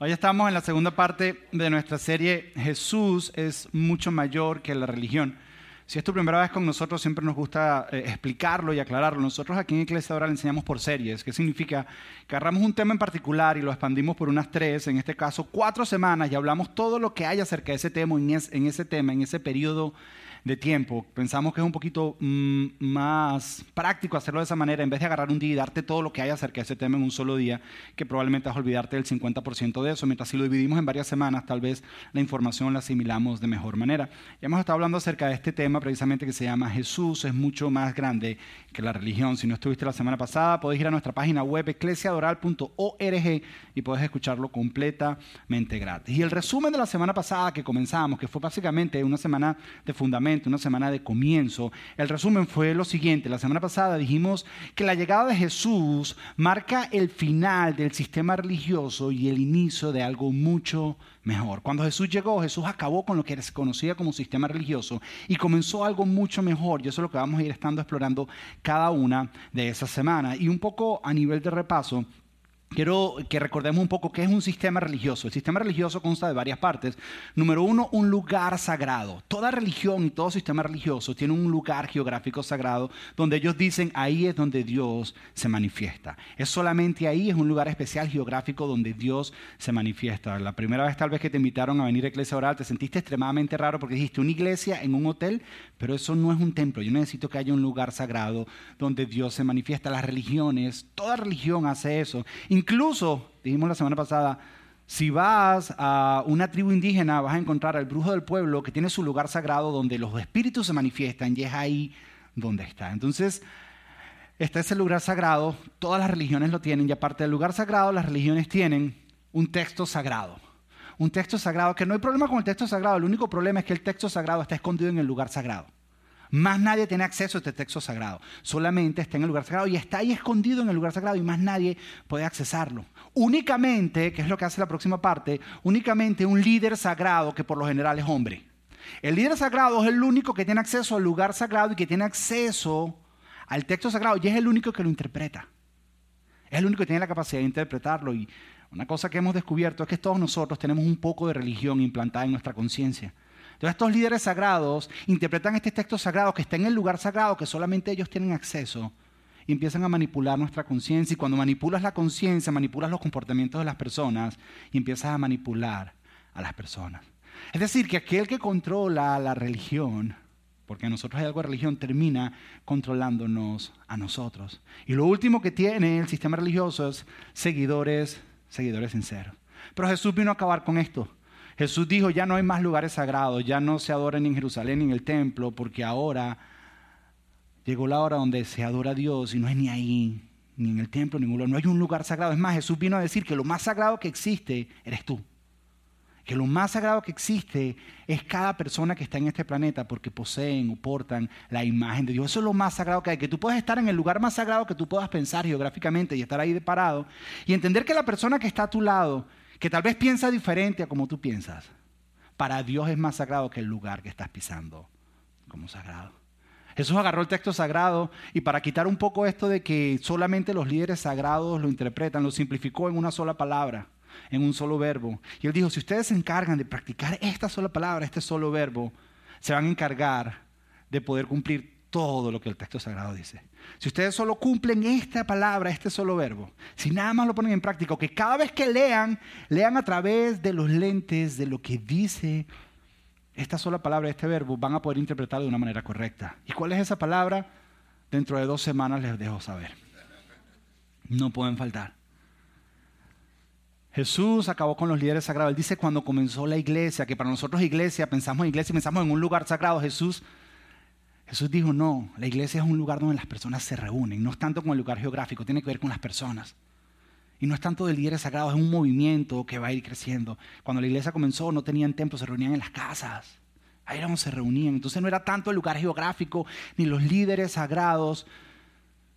Hoy estamos en la segunda parte de nuestra serie Jesús es mucho mayor que la religión. Si es tu primera vez con nosotros, siempre nos gusta eh, explicarlo y aclararlo. Nosotros aquí en Iglesia ahora le enseñamos por series, que significa que agarramos un tema en particular y lo expandimos por unas tres, en este caso cuatro semanas, y hablamos todo lo que hay acerca de ese tema, en, ese tema, en ese periodo de tiempo. Pensamos que es un poquito mm, más práctico hacerlo de esa manera, en vez de agarrar un día y darte todo lo que hay acerca de ese tema en un solo día, que probablemente vas a olvidarte del 50% de eso. Mientras si lo dividimos en varias semanas, tal vez la información la asimilamos de mejor manera. Ya hemos estado hablando acerca de este tema precisamente que se llama Jesús es mucho más grande que la religión. Si no estuviste la semana pasada, podés ir a nuestra página web eclesiadoral.org y puedes escucharlo completamente gratis. Y el resumen de la semana pasada que comenzamos, que fue básicamente una semana de fundamento, una semana de comienzo. El resumen fue lo siguiente. La semana pasada dijimos que la llegada de Jesús marca el final del sistema religioso y el inicio de algo mucho mejor. Cuando Jesús llegó, Jesús acabó con lo que se conocía como sistema religioso y comenzó algo mucho mejor. Y eso es lo que vamos a ir estando explorando cada una de esas semanas. Y un poco a nivel de repaso, Quiero que recordemos un poco qué es un sistema religioso. El sistema religioso consta de varias partes. Número uno, un lugar sagrado. Toda religión y todo sistema religioso tiene un lugar geográfico sagrado donde ellos dicen ahí es donde Dios se manifiesta. Es solamente ahí, es un lugar especial geográfico donde Dios se manifiesta. La primera vez tal vez que te invitaron a venir a iglesia oral te sentiste extremadamente raro porque dijiste una iglesia en un hotel, pero eso no es un templo. Yo necesito que haya un lugar sagrado donde Dios se manifiesta. Las religiones, toda religión hace eso Incluso, dijimos la semana pasada, si vas a una tribu indígena vas a encontrar al brujo del pueblo que tiene su lugar sagrado donde los espíritus se manifiestan y es ahí donde está. Entonces, está ese lugar sagrado, todas las religiones lo tienen y aparte del lugar sagrado, las religiones tienen un texto sagrado. Un texto sagrado que no hay problema con el texto sagrado, el único problema es que el texto sagrado está escondido en el lugar sagrado. Más nadie tiene acceso a este texto sagrado. Solamente está en el lugar sagrado y está ahí escondido en el lugar sagrado y más nadie puede accesarlo. Únicamente, que es lo que hace la próxima parte, únicamente un líder sagrado que por lo general es hombre. El líder sagrado es el único que tiene acceso al lugar sagrado y que tiene acceso al texto sagrado y es el único que lo interpreta. Es el único que tiene la capacidad de interpretarlo y una cosa que hemos descubierto es que todos nosotros tenemos un poco de religión implantada en nuestra conciencia. Entonces estos líderes sagrados interpretan este texto sagrado que está en el lugar sagrado que solamente ellos tienen acceso y empiezan a manipular nuestra conciencia y cuando manipulas la conciencia manipulas los comportamientos de las personas y empiezas a manipular a las personas. Es decir, que aquel que controla la religión, porque a nosotros hay algo de religión, termina controlándonos a nosotros. Y lo último que tiene el sistema religioso es seguidores, seguidores sinceros. Pero Jesús vino a acabar con esto. Jesús dijo, ya no hay más lugares sagrados, ya no se adoran en Jerusalén ni en el templo, porque ahora llegó la hora donde se adora a Dios y no es ni ahí, ni en el templo, ni en lugar. No hay un lugar sagrado. Es más, Jesús vino a decir que lo más sagrado que existe eres tú. Que lo más sagrado que existe es cada persona que está en este planeta porque poseen o portan la imagen de Dios. Eso es lo más sagrado que hay. Que tú puedes estar en el lugar más sagrado que tú puedas pensar geográficamente y estar ahí de parado y entender que la persona que está a tu lado que tal vez piensa diferente a como tú piensas, para Dios es más sagrado que el lugar que estás pisando como sagrado. Jesús agarró el texto sagrado y para quitar un poco esto de que solamente los líderes sagrados lo interpretan, lo simplificó en una sola palabra, en un solo verbo. Y él dijo, si ustedes se encargan de practicar esta sola palabra, este solo verbo, se van a encargar de poder cumplir todo lo que el texto sagrado dice. Si ustedes solo cumplen esta palabra, este solo verbo, si nada más lo ponen en práctica, que cada vez que lean, lean a través de los lentes de lo que dice esta sola palabra, este verbo, van a poder interpretarlo de una manera correcta. ¿Y cuál es esa palabra? Dentro de dos semanas les dejo saber. No pueden faltar. Jesús acabó con los líderes sagrados. Él dice cuando comenzó la iglesia, que para nosotros iglesia, pensamos en iglesia, pensamos en un lugar sagrado. Jesús Jesús dijo, no, la iglesia es un lugar donde las personas se reúnen, no es tanto con el lugar geográfico, tiene que ver con las personas. Y no es tanto de líderes sagrados, es un movimiento que va a ir creciendo. Cuando la iglesia comenzó no tenían templos, se reunían en las casas. Ahí era donde se reunían. Entonces no era tanto el lugar geográfico ni los líderes sagrados,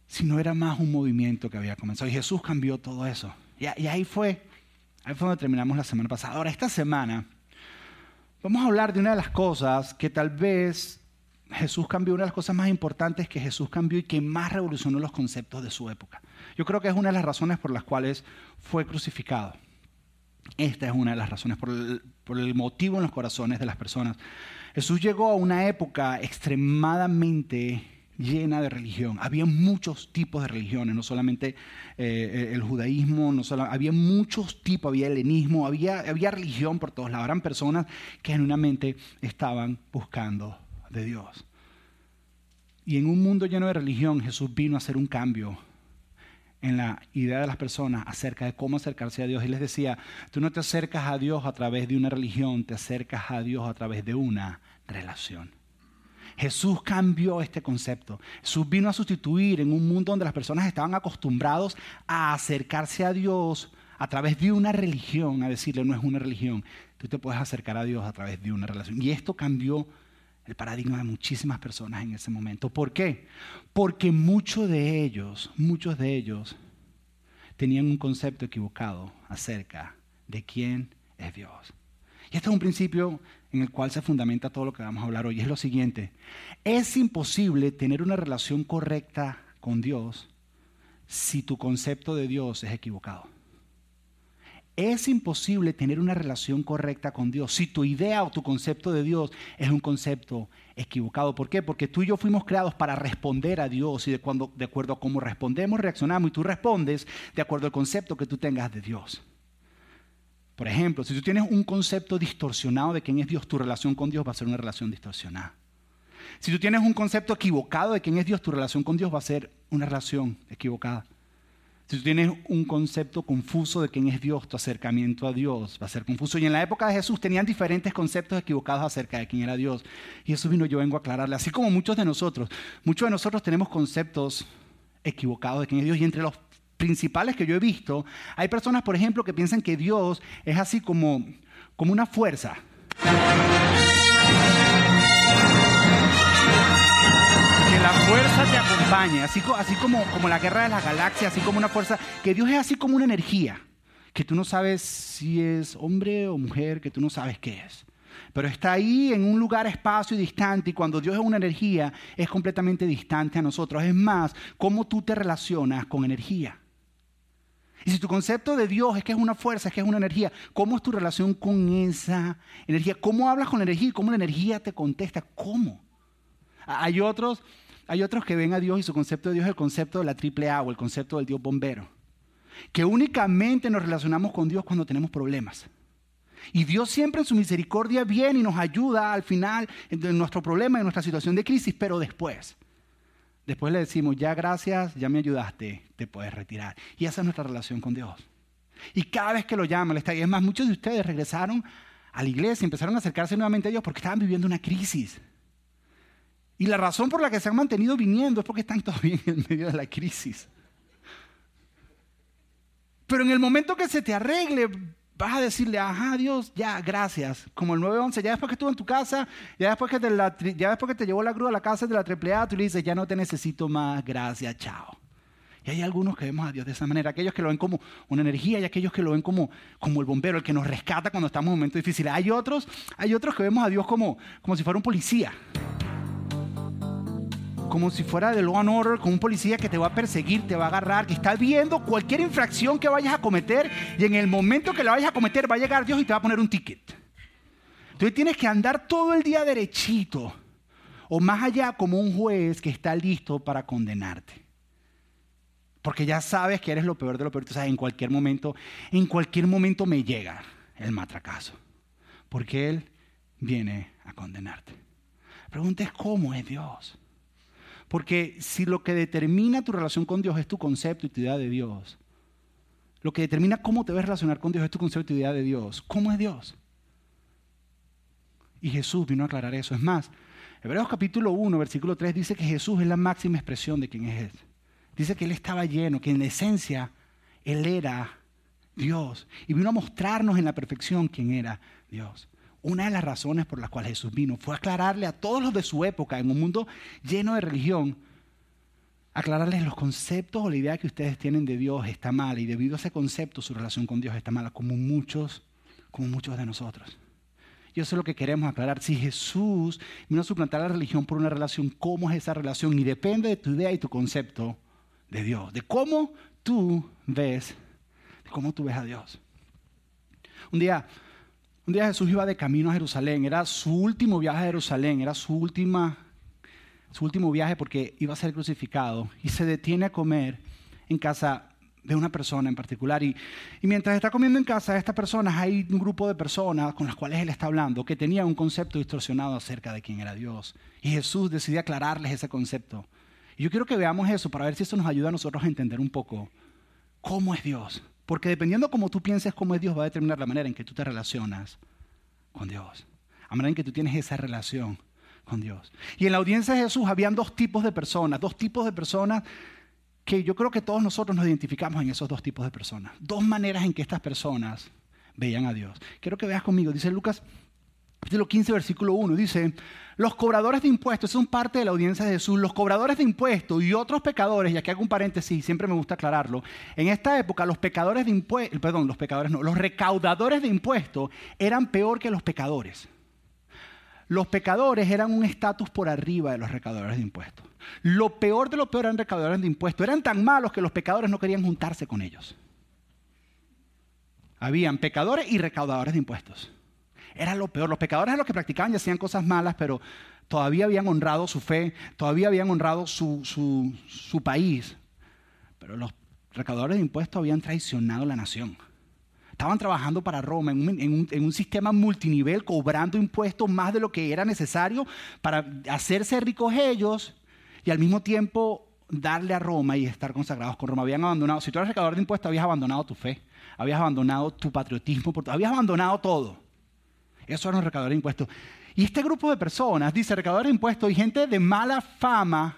sino era más un movimiento que había comenzado. Y Jesús cambió todo eso. Y, ahí fue, ahí fue donde terminamos la semana pasada. Ahora, esta semana vamos a hablar de una de las cosas que tal vez Jesús cambió una de las cosas más importantes que Jesús cambió y que más revolucionó los conceptos de su época. Yo creo que es una de las razones por las cuales fue crucificado. Esta es una de las razones, por el, motivo en los corazones de las personas. Jesús llegó a una época extremadamente llena de religión. Había muchos tipos de religiones, no solamente eh, el judaísmo, no solo, había muchos tipos, había helenismo, había, había religión por todos lados. Eran personas que genuinamente estaban buscando de Dios. Y en un mundo lleno de religión, Jesús vino a hacer un cambio en la idea de las personas acerca de cómo acercarse a Dios. Y les decía, tú no te acercas a Dios a través de una religión, te acercas a Dios a través de una relación. Jesús cambió este concepto. Jesús vino a sustituir en un mundo donde las personas estaban acostumbrados a acercarse a Dios a través de una religión, a decirle no es una religión. Tú te puedes acercar a Dios a través de una relación. Y esto cambió el paradigma de muchísimas personas en ese momento. ¿Por qué? Porque muchos de ellos, muchos de ellos tenían un concepto equivocado acerca de quién es Dios. Y este es un principio en el cual se fundamenta todo lo que vamos a hablar hoy. Es lo siguiente, es imposible tener una relación correcta con Dios si tu concepto de Dios es equivocado. Es imposible tener una relación correcta con Dios si tu idea o tu concepto de Dios es un concepto equivocado. ¿Por qué? Porque tú y yo fuimos creados para responder a Dios y de, cuando, de acuerdo a cómo respondemos, reaccionamos y tú respondes de acuerdo al concepto que tú tengas de Dios. Por ejemplo, si tú tienes un concepto distorsionado de quién es Dios, tu relación con Dios va a ser una relación distorsionada. Si tú tienes un concepto equivocado de quién es Dios, tu relación con Dios va a ser una relación equivocada. Si tú tienes un concepto confuso de quién es Dios, tu acercamiento a Dios va a ser confuso. Y en la época de Jesús tenían diferentes conceptos equivocados acerca de quién era Dios. Y eso vino yo vengo a aclararle. Así como muchos de nosotros, muchos de nosotros tenemos conceptos equivocados de quién es Dios. Y entre los principales que yo he visto, hay personas, por ejemplo, que piensan que Dios es así como, como una fuerza. La fuerza te acompañe, así, así como, como la guerra de las galaxias, así como una fuerza, que Dios es así como una energía, que tú no sabes si es hombre o mujer, que tú no sabes qué es pero está ahí en un lugar, espacio y distante, y cuando Dios es una energía, es completamente distante a nosotros. Es más, cómo tú te relacionas con energía. Y si tu concepto de Dios es que es una fuerza, es que es una energía, ¿cómo es tu relación con esa energía? ¿Cómo hablas con la energía? ¿Cómo la energía te contesta? ¿Cómo? Hay otros, hay otros que ven a Dios y su concepto de Dios es el concepto de la triple A o el concepto del Dios bombero. Que únicamente nos relacionamos con Dios cuando tenemos problemas. Y Dios siempre en su misericordia viene y nos ayuda al final de nuestro problema, en nuestra situación de crisis, pero después. Después le decimos, ya gracias, ya me ayudaste, te puedes retirar. Y esa es nuestra relación con Dios. Y cada vez que lo llama, le está y es más, muchos de ustedes regresaron a la iglesia, empezaron a acercarse nuevamente a Dios porque estaban viviendo una crisis. Y la razón por la que se han mantenido viniendo es porque están todavía en medio de la crisis. Pero en el momento que se te arregle, vas a decirle, ajá, Dios, ya, gracias. Como el 911, ya después que estuvo en tu casa, ya después que te, ya después que te llevó la grúa a la casa de la AAA, tú le dices, ya no te necesito más, gracias, chao. Y hay algunos que vemos a Dios de esa manera, aquellos que lo ven como una energía y aquellos que lo ven como, como el bombero, el que nos rescata cuando estamos en momentos difíciles. Hay otros, hay otros que vemos a Dios como, como si fuera un policía como si fuera de law and order, con un policía que te va a perseguir, te va a agarrar, que está viendo cualquier infracción que vayas a cometer y en el momento que la vayas a cometer va a llegar Dios y te va a poner un ticket. Entonces tienes que andar todo el día derechito o más allá como un juez que está listo para condenarte. Porque ya sabes que eres lo peor de lo peor. O sea, en cualquier momento, en cualquier momento me llega el matracazo. Porque Él viene a condenarte. La pregunta es cómo es Dios. Porque si lo que determina tu relación con Dios es tu concepto y tu idea de Dios, lo que determina cómo te ves relacionar con Dios es tu concepto y tu idea de Dios. ¿Cómo es Dios? Y Jesús vino a aclarar eso. Es más, Hebreos capítulo 1, versículo 3 dice que Jesús es la máxima expresión de quién es Él. Dice que Él estaba lleno, que en la esencia Él era Dios. Y vino a mostrarnos en la perfección quién era Dios. Una de las razones por las cuales Jesús vino fue aclararle a todos los de su época, en un mundo lleno de religión, aclararles los conceptos o la idea que ustedes tienen de Dios está mala y debido a ese concepto su relación con Dios está mala, como muchos, como muchos de nosotros. Y eso es lo que queremos aclarar. Si Jesús vino a suplantar la religión por una relación, ¿cómo es esa relación? Y depende de tu idea y tu concepto de Dios, de cómo tú ves, de cómo tú ves a Dios. Un día, un día Jesús iba de camino a Jerusalén, era su último viaje a Jerusalén, era su, última, su último viaje porque iba a ser crucificado y se detiene a comer en casa de una persona en particular. Y, mientras está comiendo en casa de estas personas, hay un grupo de personas con las cuales él está hablando que tenían un concepto distorsionado acerca de quién era Dios. Y Jesús decidió aclararles ese concepto. Y yo quiero que veamos eso para ver si eso nos ayuda a nosotros a entender un poco cómo es Dios. Porque dependiendo de cómo tú pienses cómo es Dios, va a determinar la manera en que tú te relacionas con Dios. La manera en que tú tienes esa relación con Dios. Y en la audiencia de Jesús habían dos tipos de personas, dos tipos de personas que yo creo que todos nosotros nos identificamos en esos dos tipos de personas. Dos maneras en que estas personas veían a Dios. Quiero que veas conmigo, dice Lucas capítulo 15, versículo 1, dice, los cobradores de impuestos, son parte de la audiencia de Jesús, los cobradores de impuestos y otros pecadores, y aquí hago un paréntesis, siempre me gusta aclararlo, en esta época los pecadores de impuestos, perdón, los pecadores no, los recaudadores de impuestos eran peor que los pecadores. Los pecadores eran un estatus por arriba de los recaudadores de impuestos. Lo peor de lo peor eran recaudadores de impuestos. Eran tan malos que los pecadores no querían juntarse con ellos. Habían pecadores y recaudadores de impuestos. Era lo peor. Los pecadores eran los que practicaban y hacían cosas malas, pero todavía habían honrado su fe, todavía habían honrado su, país. Pero los recaudadores de impuestos habían traicionado la nación. Estaban trabajando para Roma en un, en, un, sistema multinivel, cobrando impuestos más de lo que era necesario para hacerse ricos ellos y al mismo tiempo darle a Roma y estar consagrados con Roma. Habían abandonado, si tú eres recaudador de impuestos, habías abandonado tu fe, habías abandonado tu patriotismo, habías abandonado todo. Eso eran recaudadores de impuestos. Y este grupo de personas, dice recaudadores de impuestos y gente de mala fama,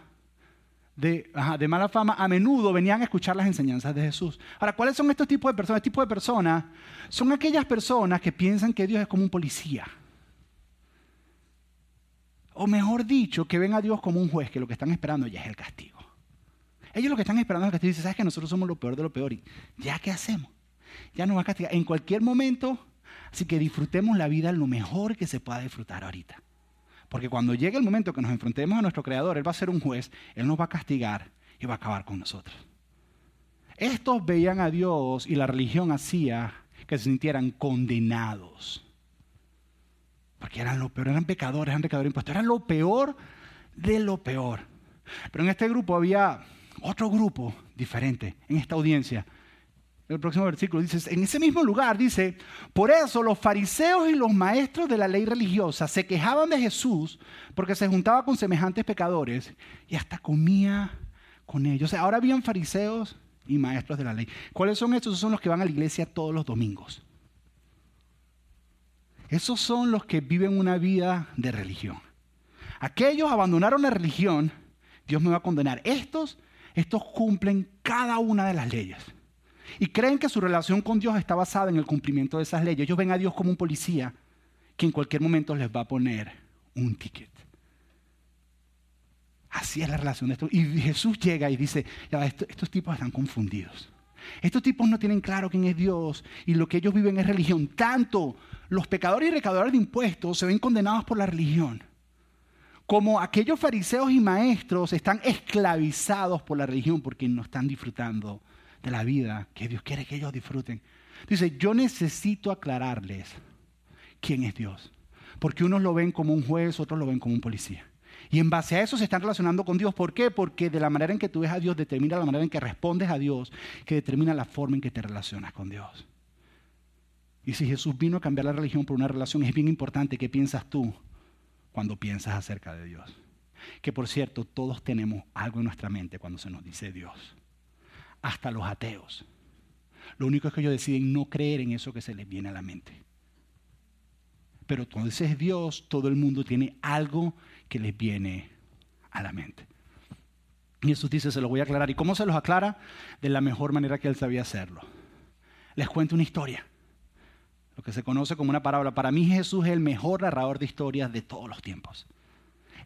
de, de, mala fama, a menudo venían a escuchar las enseñanzas de Jesús. Ahora, ¿cuáles son estos tipos de personas? Este tipo de personas son aquellas personas que piensan que Dios es como un policía. O mejor dicho, que ven a Dios como un juez, que lo que están esperando ya es el castigo. Ellos lo que están esperando es el castigo. Dicen, ¿sabes que nosotros somos lo peor de lo peor? ¿Y ya qué hacemos? Ya nos va a castigar. En cualquier momento, así que disfrutemos la vida lo mejor que se pueda disfrutar ahorita. Porque cuando llegue el momento que nos enfrentemos a nuestro Creador, Él va a ser un juez, Él nos va a castigar y va a acabar con nosotros. Estos veían a Dios y la religión hacía que se sintieran condenados. Porque eran lo peor, eran pecadores, eran pecadores impuestos, eran lo peor de lo peor. Pero en este grupo había otro grupo diferente, en esta audiencia. El próximo versículo dice, en ese mismo lugar dice, por eso los fariseos y los maestros de la ley religiosa se quejaban de Jesús porque se juntaba con semejantes pecadores y hasta comía con ellos. ahora habían fariseos y maestros de la ley. ¿Cuáles son estos? Esos son los que van a la iglesia todos los domingos. Esos son los que viven una vida de religión. Aquellos abandonaron la religión, Dios me va a condenar. Estos, estos cumplen cada una de las leyes. Y creen que su relación con Dios está basada en el cumplimiento de esas leyes. Ellos ven a Dios como un policía que en cualquier momento les va a poner un ticket. Así es la relación de estos. Y Jesús llega y dice, ya, estos tipos están confundidos. Estos tipos no tienen claro quién es Dios y lo que ellos viven es religión. Tanto los pecadores y recaudadores de impuestos se ven condenados por la religión, como aquellos fariseos y maestros están esclavizados por la religión porque no están disfrutando de la vida que Dios quiere que ellos disfruten. Dice, yo necesito aclararles quién es Dios, porque unos lo ven como un juez, otros lo ven como un policía. Y en base a eso se están relacionando con Dios. ¿Por qué? Porque de la manera en que tú ves a Dios determina la manera en que respondes a Dios, que determina la forma en que te relacionas con Dios. Y si Jesús vino a cambiar la religión por una relación, es bien importante qué piensas tú cuando piensas acerca de Dios. Que por cierto, todos tenemos algo en nuestra mente cuando se nos dice Dios. Hasta los ateos. Lo único es que ellos deciden no creer en eso que se les viene a la mente. Pero dices Dios, todo el mundo tiene algo que les viene a la mente. Y Jesús dice, se lo voy a aclarar. ¿Y cómo se los aclara? De la mejor manera que él sabía hacerlo. Les cuento una historia, lo que se conoce como una parábola. Para mí Jesús es el mejor narrador de historias de todos los tiempos.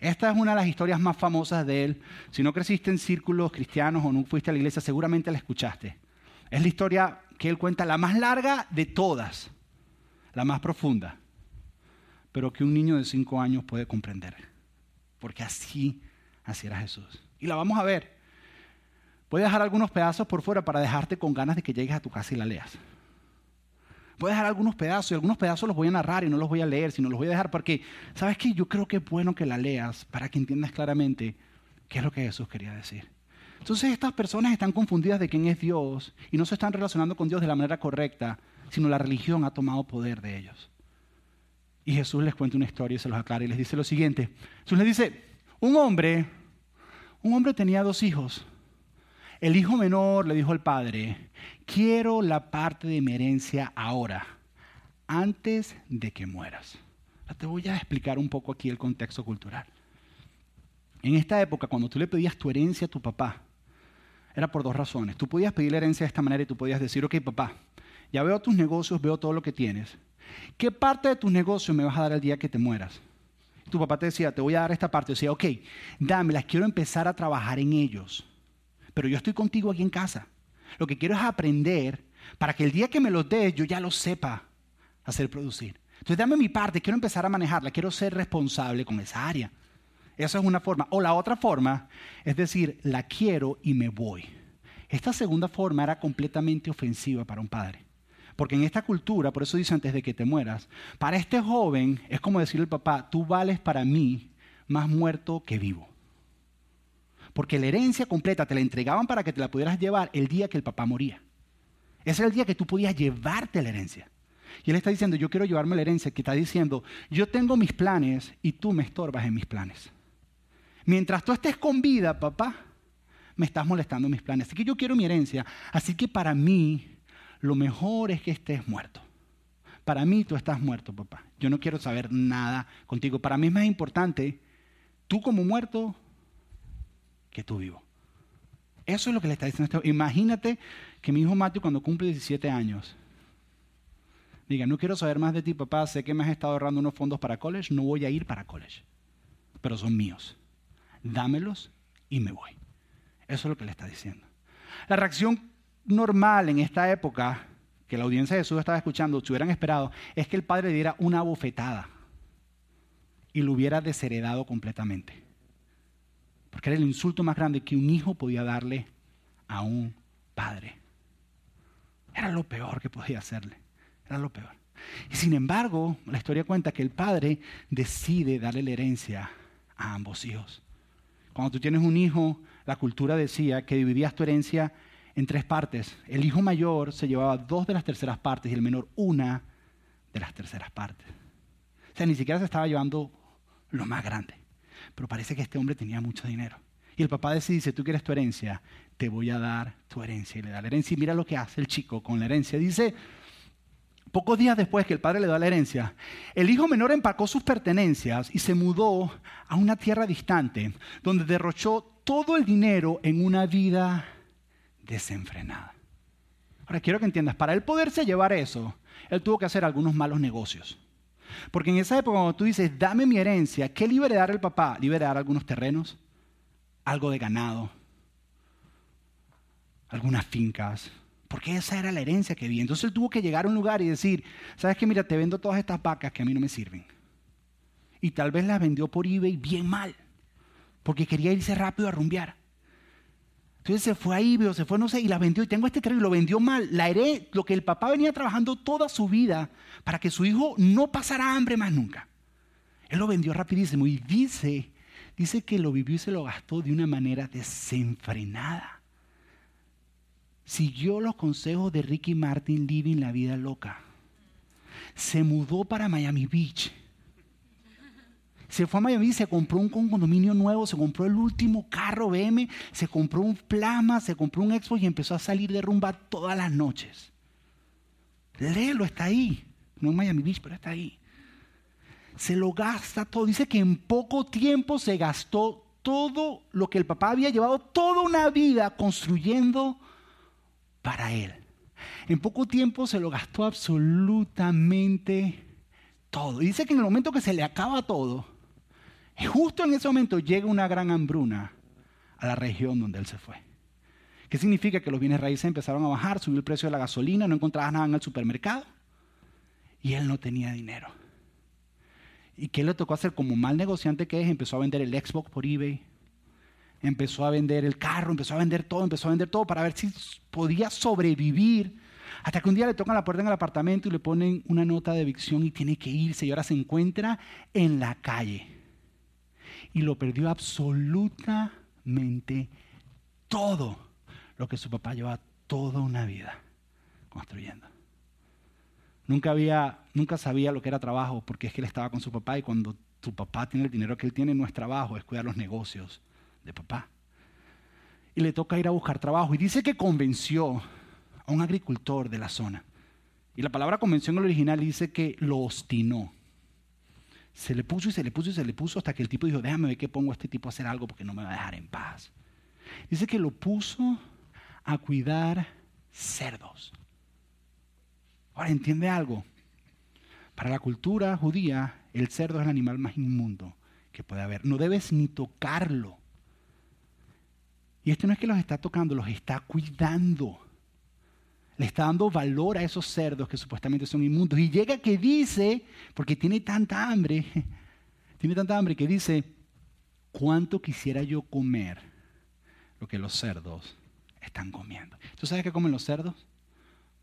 Esta es una de las historias más famosas de él. Si no creciste en círculos cristianos o no fuiste a la iglesia, seguramente la escuchaste. Es la historia que él cuenta, la más larga de todas, la más profunda, pero que un niño de cinco años puede comprender porque así, así era Jesús. Y la vamos a ver. Voy a dejar algunos pedazos por fuera para dejarte con ganas de que llegues a tu casa y la leas. Voy a dejar algunos pedazos y algunos pedazos los voy a narrar y no los voy a leer, sino los voy a dejar porque, ¿sabes qué? Yo creo que es bueno que la leas para que entiendas claramente qué es lo que Jesús quería decir. Entonces estas personas están confundidas de quién es Dios y no se están relacionando con Dios de la manera correcta, sino la religión ha tomado poder de ellos. Y Jesús les cuenta una historia y se los aclara y les dice lo siguiente. Jesús les dice, un hombre, un hombre tenía dos hijos. El hijo menor le dijo al padre, quiero la parte de mi herencia ahora, antes de que mueras. Te voy a explicar un poco aquí el contexto cultural. En esta época, cuando tú le pedías tu herencia a tu papá, era por dos razones. Tú podías pedir la herencia de esta manera y tú podías decir, ok papá, ya veo tus negocios, veo todo lo que tienes. ¿Qué parte de tus negocios me vas a dar el día que te mueras? Tu papá te decía, te voy a dar esta parte. Decía, ok, dámelas, quiero empezar a trabajar en ellos pero yo estoy contigo aquí en casa. Lo que quiero es aprender para que el día que me los des yo ya lo sepa hacer producir. Entonces dame mi parte, quiero empezar a manejarla, quiero ser responsable con esa área. Esa es una forma. O la otra forma es decir, la quiero y me voy. Esta segunda forma era completamente ofensiva para un padre. Porque en esta cultura, por eso dice antes de que te mueras, para este joven es como decirle al papá, tú vales para mí más muerto que vivo. Porque la herencia completa te la entregaban para que te la pudieras llevar el día que el papá moría. Ese era el día que tú podías llevarte la herencia. Y él está diciendo, yo quiero llevarme la herencia, que está diciendo, yo tengo mis planes y tú me estorbas en mis planes. Mientras tú estés con vida, papá, me estás molestando mis planes. Así que yo quiero mi herencia. Así que para mí, lo mejor es que estés muerto. Para mí tú estás muerto, papá. Yo no quiero saber nada contigo. Para mí es más importante tú como muerto que tú vivo. Eso es lo que le está diciendo. Este Imagínate que mi hijo Matthew cuando cumple 17 años diga, no quiero saber más de ti, papá, sé que me has estado ahorrando unos fondos para college, no voy a ir para college, pero son míos. Dámelos y me voy. Eso es lo que le está diciendo. La reacción normal en esta época, que la audiencia de Jesús estaba escuchando, si hubieran esperado, es que el padre diera una bofetada y lo hubiera desheredado completamente. Porque era el insulto más grande que un hijo podía darle a un padre. Era lo peor que podía hacerle. Era lo peor. Y sin embargo, la historia cuenta que el padre decide darle la herencia a ambos hijos. Cuando tú tienes un hijo, la cultura decía que dividías tu herencia en tres partes. El hijo mayor se llevaba dos de las terceras partes y el menor una de las terceras partes. O sea, ni siquiera se estaba llevando lo más grande. Pero parece que este hombre tenía mucho dinero. Y el papá decide, dice, tú quieres tu herencia, te voy a dar tu herencia. Y le da la herencia y mira lo que hace el chico con la herencia. Dice, pocos días después que el padre le da la herencia, el hijo menor empacó sus pertenencias y se mudó a una tierra distante, donde derrochó todo el dinero en una vida desenfrenada. Ahora quiero que entiendas, para él poderse llevar eso, él tuvo que hacer algunos malos negocios. Porque en esa época, cuando tú dices, dame mi herencia, ¿qué dar el papá? Dar algunos terrenos, algo de ganado, algunas fincas, porque esa era la herencia que había. Entonces él tuvo que llegar a un lugar y decir, ¿sabes qué? Mira, te vendo todas estas vacas que a mí no me sirven. Y tal vez las vendió por eBay bien mal, porque quería irse rápido a rumbear. Entonces se fue a eBay se fue, no sé, y la vendió. Y tengo este terreno y lo vendió mal. La heré, lo que el papá venía trabajando toda su vida para que su hijo no pasara hambre más nunca. Él lo vendió rapidísimo y dice, dice que lo vivió y se lo gastó de una manera desenfrenada. Siguió los consejos de Ricky Martin Living la vida loca. Se mudó para Miami Beach se fue a Miami, se compró un condominio nuevo, se compró el último carro BM, se compró un plasma, se compró un Expo y empezó a salir de rumba todas las noches. Léelo, está ahí. No en Miami Beach, pero está ahí. Se lo gasta todo. Dice que en poco tiempo se gastó todo lo que el papá había llevado toda una vida construyendo para él. En poco tiempo se lo gastó absolutamente todo. Dice que en el momento que se le acaba todo, justo en ese momento llega una gran hambruna a la región donde él se fue. ¿Qué significa? Que los bienes raíces empezaron a bajar, subió el precio de la gasolina, no encontraba nada en el supermercado y él no tenía dinero. ¿Y qué le tocó hacer como mal negociante que es? Empezó a vender el Xbox por eBay, empezó a vender el carro, empezó a vender todo, empezó a vender todo para ver si podía sobrevivir Hasta que un día le tocan la puerta en el apartamento y le ponen una nota de evicción y tiene que irse y ahora se encuentra en la calle. Y lo perdió absolutamente todo lo que su papá lleva toda una vida construyendo. Nunca, había, nunca sabía lo que era trabajo porque es que él estaba con su papá y cuando tu papá tiene el dinero que él tiene no es trabajo, es cuidar los negocios de papá. Y le toca ir a buscar trabajo. Y dice que convenció a un agricultor de la zona. Y la palabra convención en el original dice que lo obstinó. Se le puso y se le puso y se le puso hasta que el tipo dijo, déjame ver qué pongo a este tipo a hacer algo porque no me va a dejar en paz. Dice que lo puso a cuidar cerdos. Ahora, ¿entiende algo? Para la cultura judía, el cerdo es el animal más inmundo que puede haber. No debes ni tocarlo. Y esto no es que los está tocando, los está cuidando. Le está dando valor a esos cerdos que supuestamente son inmundos. Y llega que dice, porque tiene tanta hambre, tiene tanta hambre que dice, ¿cuánto quisiera yo comer lo que los cerdos están comiendo? ¿Tú sabes qué comen los cerdos?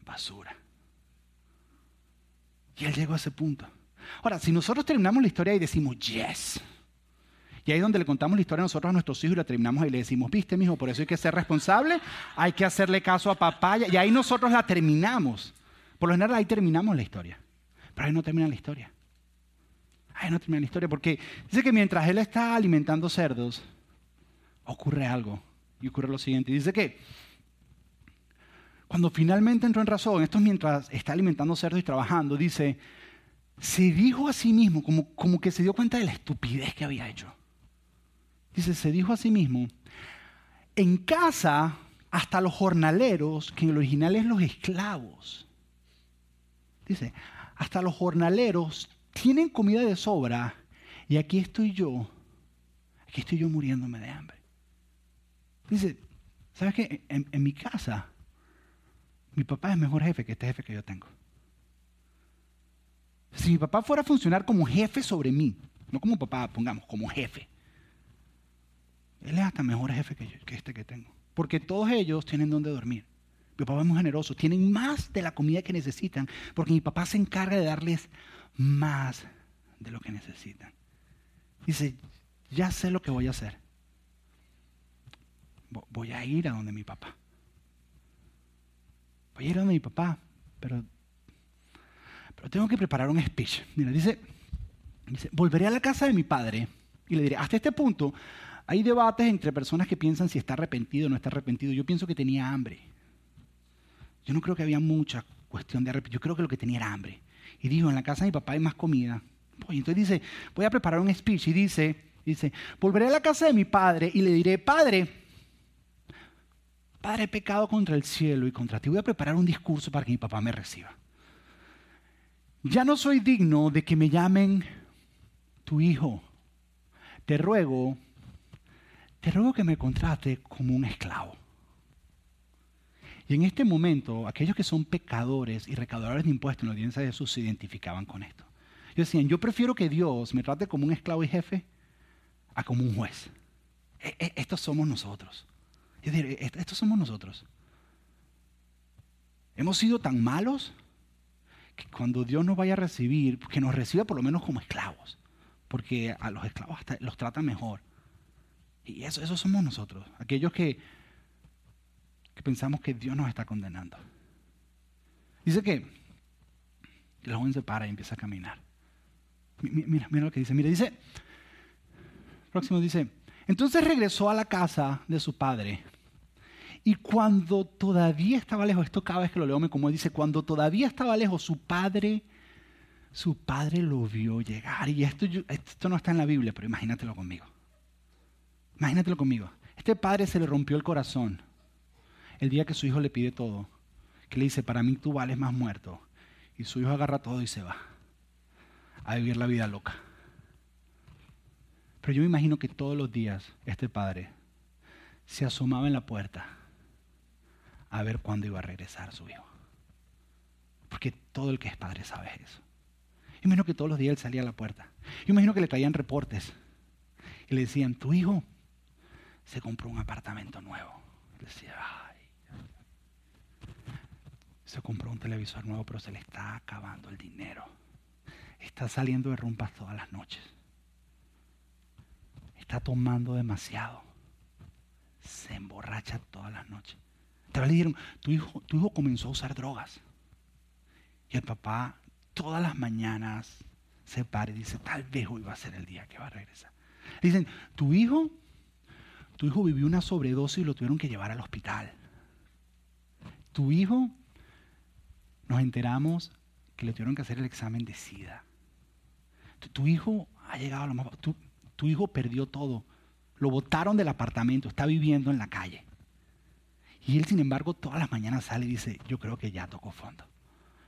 Basura. Y él llegó a ese punto. Ahora, si nosotros terminamos la historia y decimos, yes, y ahí es donde le contamos la historia a nosotros a nuestros hijos y la terminamos y le decimos, viste, mijo, por eso hay que ser responsable, hay que hacerle caso a papá. Y ahí nosotros la terminamos. Por lo general ahí terminamos la historia. Pero ahí no termina la historia. Ahí no termina la historia porque dice que mientras él está alimentando cerdos, ocurre algo. Y ocurre lo siguiente. Dice que cuando finalmente entró en razón, esto es mientras está alimentando cerdos y trabajando, dice, se dijo a sí mismo, como, como que se dio cuenta de la estupidez que había hecho. Dice, se dijo a sí mismo, en casa hasta los jornaleros, que en el original es los esclavos, dice, hasta los jornaleros tienen comida de sobra y aquí estoy yo, aquí estoy yo muriéndome de hambre. Dice, ¿sabes qué? En, en mi casa, mi papá es mejor jefe que este jefe que yo tengo. Si mi papá fuera a funcionar como jefe sobre mí, no como papá, pongamos, como jefe, él es hasta mejor jefe que, este que tengo. Porque todos ellos tienen donde dormir. Mi papá es muy generoso. Tienen más de la comida que necesitan. Porque mi papá se encarga de darles más de lo que necesitan. Dice, ya sé lo que voy a hacer. Voy a ir a donde mi papá. Voy a ir a donde mi papá. Pero, pero tengo que preparar un speech. Mira, dice, dice, volveré a la casa de mi padre y le diré, hasta este punto hay debates entre personas que piensan si está arrepentido o no está arrepentido. Yo pienso que tenía hambre. Yo no creo que había mucha cuestión de arrepentimiento. Yo creo que lo que tenía era hambre. Y dijo, en la casa de mi papá hay más comida. Y entonces dice, voy a preparar un speech y dice, dice, volveré a la casa de mi padre y le diré, padre, padre, he pecado contra el cielo y contra ti. Voy a preparar un discurso para que mi papá me reciba. Ya no soy digno de que me llamen tu hijo. Te ruego te ruego que me contrate como un esclavo. Y en este momento, aquellos que son pecadores y recaudadores de impuestos en la audiencia de Jesús se identificaban con esto. Ellos decían, yo prefiero que Dios me trate como un esclavo y jefe a como un juez. E, e, estos somos nosotros. E, estos somos nosotros. Hemos sido tan malos que cuando Dios nos vaya a recibir, que nos reciba por lo menos como esclavos. Porque a los esclavos los trata mejor. Y eso, somos nosotros, aquellos que, que pensamos que Dios nos está condenando. Dice que el joven se para y empieza a caminar. Mira, mira lo que dice. Mira, dice, próximo dice, entonces regresó a la casa de su padre. Y cuando todavía estaba lejos, esto cada vez que lo leo me como dice, cuando todavía estaba lejos, su padre, su padre lo vio llegar. Y esto, esto no está en la Biblia, pero imagínatelo conmigo. Imagínatelo conmigo. Este padre se le rompió el corazón el día que su hijo le pide todo. Que le dice, para mí tú vales más muerto. Y su hijo agarra todo y se va a vivir la vida loca. Pero yo me imagino que todos los días este padre se asomaba en la puerta a ver cuándo iba a regresar su hijo. Porque todo el que es padre sabe eso. Yo imagino que todos los días él salía a la puerta. Yo imagino que le traían reportes y le decían, tu hijo se compró un apartamento nuevo. Decía, ay. Se compró un televisor nuevo, pero se le está acabando el dinero. Está saliendo de rumpas todas las noches. Está tomando demasiado. Se emborracha todas las noches. Tal vez le dijeron, tu hijo, tu hijo comenzó a usar drogas. Y el papá todas las mañanas se para y dice, tal vez hoy va a ser el día que va a regresar. dicen, tu hijo, tu hijo vivió una sobredosis y lo tuvieron que llevar al hospital. Tu hijo, nos enteramos que le tuvieron que hacer el examen de SIDA. Tu, hijo ha llegado a lo más... Tu, tu hijo perdió todo. Lo botaron del apartamento, está viviendo en la calle. Y él, sin embargo, todas las mañanas sale y dice, yo creo que ya tocó fondo.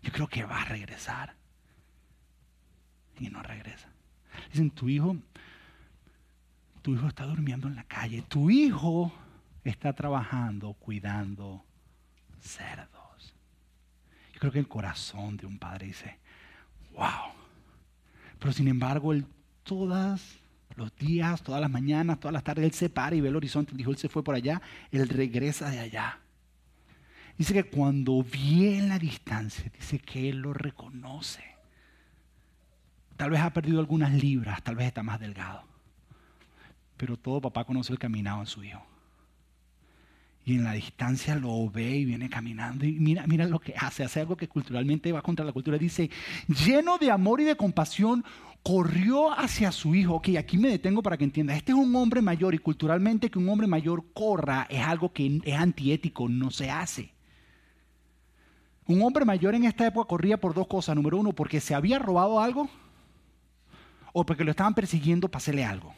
Yo creo que va a regresar. Y no regresa. Dicen, tu hijo, tu hijo está durmiendo en la calle. Tu hijo está trabajando, cuidando cerdos. Yo creo que el corazón de un padre dice, wow. Pero sin embargo, él todas los días, todas las mañanas, todas las tardes, él se para y ve el horizonte. Dijo, él se fue por allá, él regresa de allá. Dice que cuando vi en la distancia, dice que él lo reconoce. Tal vez ha perdido algunas libras, tal vez está más delgado. Pero todo papá conoce el caminado de su hijo. Y en la distancia lo ve y viene caminando. Y mira, mira lo que hace. Hace algo que culturalmente va contra la cultura. Dice, lleno de amor y de compasión, corrió hacia su hijo. Ok, aquí me detengo para que entienda. Este es un hombre mayor y culturalmente que un hombre mayor corra es algo que es antiético, no se hace. Un hombre mayor en esta época corría por dos cosas. Número uno, porque se había robado algo o porque lo estaban persiguiendo para hacerle algo.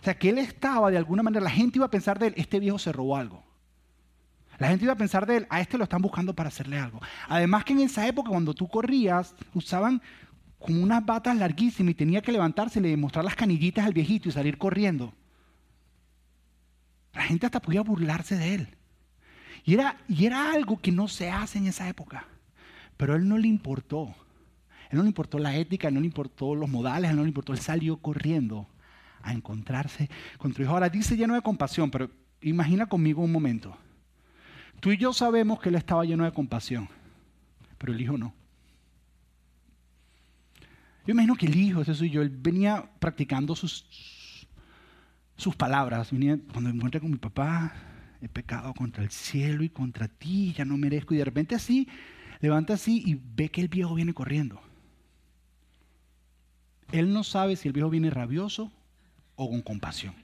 O sea, que él estaba de alguna manera, la gente iba a pensar de él, este viejo se robó algo. La gente iba a pensar de él, a este lo están buscando para hacerle algo. Además que en esa época cuando tú corrías, usaban como unas batas larguísimas y tenía que levantarse y le mostrar las canillitas al viejito y salir corriendo. La gente hasta podía burlarse de él. Y era, y era algo que no se hace en esa época. Pero a él no le importó. él no le importó la ética, no le importó los modales, él no le importó. Él salió corriendo a encontrarse con tu hijo. Ahora dice lleno de compasión, pero imagina conmigo un momento. Tú y yo sabemos que él estaba lleno de compasión, pero el hijo no. Yo imagino que el hijo, ese soy yo, él venía practicando sus, sus palabras. Venía, cuando me encuentra con mi papá, he pecado contra el cielo y contra ti, ya no merezco. Y de repente así, levanta así y ve que el viejo viene corriendo. Él no sabe si el viejo viene rabioso o con compasión.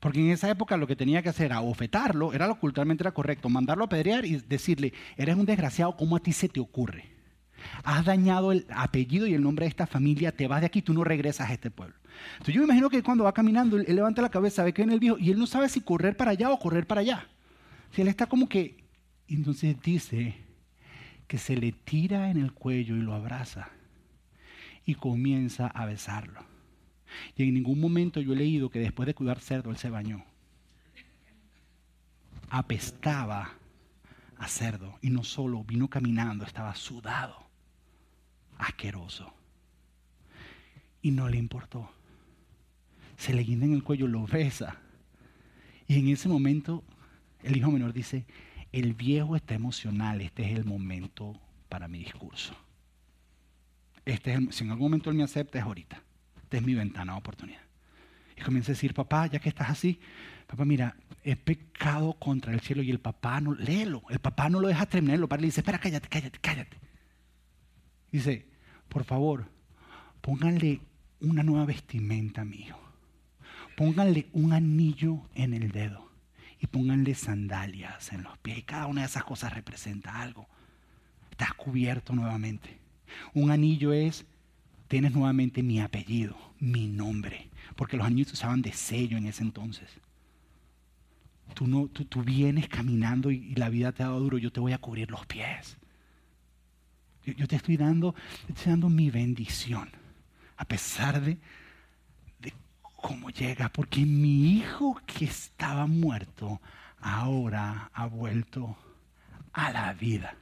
Porque en esa época lo que tenía que hacer era ofetarlo, era lo culturalmente era correcto, mandarlo a pedrear y decirle, eres un desgraciado, ¿cómo a ti se te ocurre? Has dañado el apellido y el nombre de esta familia, te vas de aquí, tú no regresas a este pueblo. Entonces yo me imagino que cuando va caminando, él, levanta la cabeza, ve que viene el viejo y él no sabe si correr para allá o correr para allá. Si él está como que, entonces dice que se le tira en el cuello y lo abraza y comienza a besarlo. Y en ningún momento yo he leído que después de cuidar cerdo él se bañó. Apestaba a cerdo y no solo vino caminando, estaba sudado, asqueroso. Y no le importó. Se le guinda en el cuello, lo besa. Y en ese momento el hijo menor dice, el viejo está emocional, este es el momento para mi discurso. Este es si en algún momento él me acepta es ahorita. Esta es mi ventana de oportunidad. Y comienza a decir, papá, ya que estás así, papá, mira, he pecado contra el cielo y el papá no, léelo, el papá no lo deja terminar, el padre le dice, espera, cállate, cállate, cállate. Dice, por favor, pónganle una nueva vestimenta a mi hijo. Pónganle un anillo en el dedo y pónganle sandalias en los pies. Y cada una de esas cosas representa algo. Estás cubierto nuevamente. Un anillo es tienes nuevamente mi apellido, mi nombre, porque los se usaban de sello en ese entonces. Tú, no, tú, vienes caminando y, la vida te ha dado duro, yo te voy a cubrir los pies. Yo, te estoy dando, estoy dando mi bendición, a pesar de, de cómo llega, porque mi hijo que estaba muerto ahora ha vuelto a la vida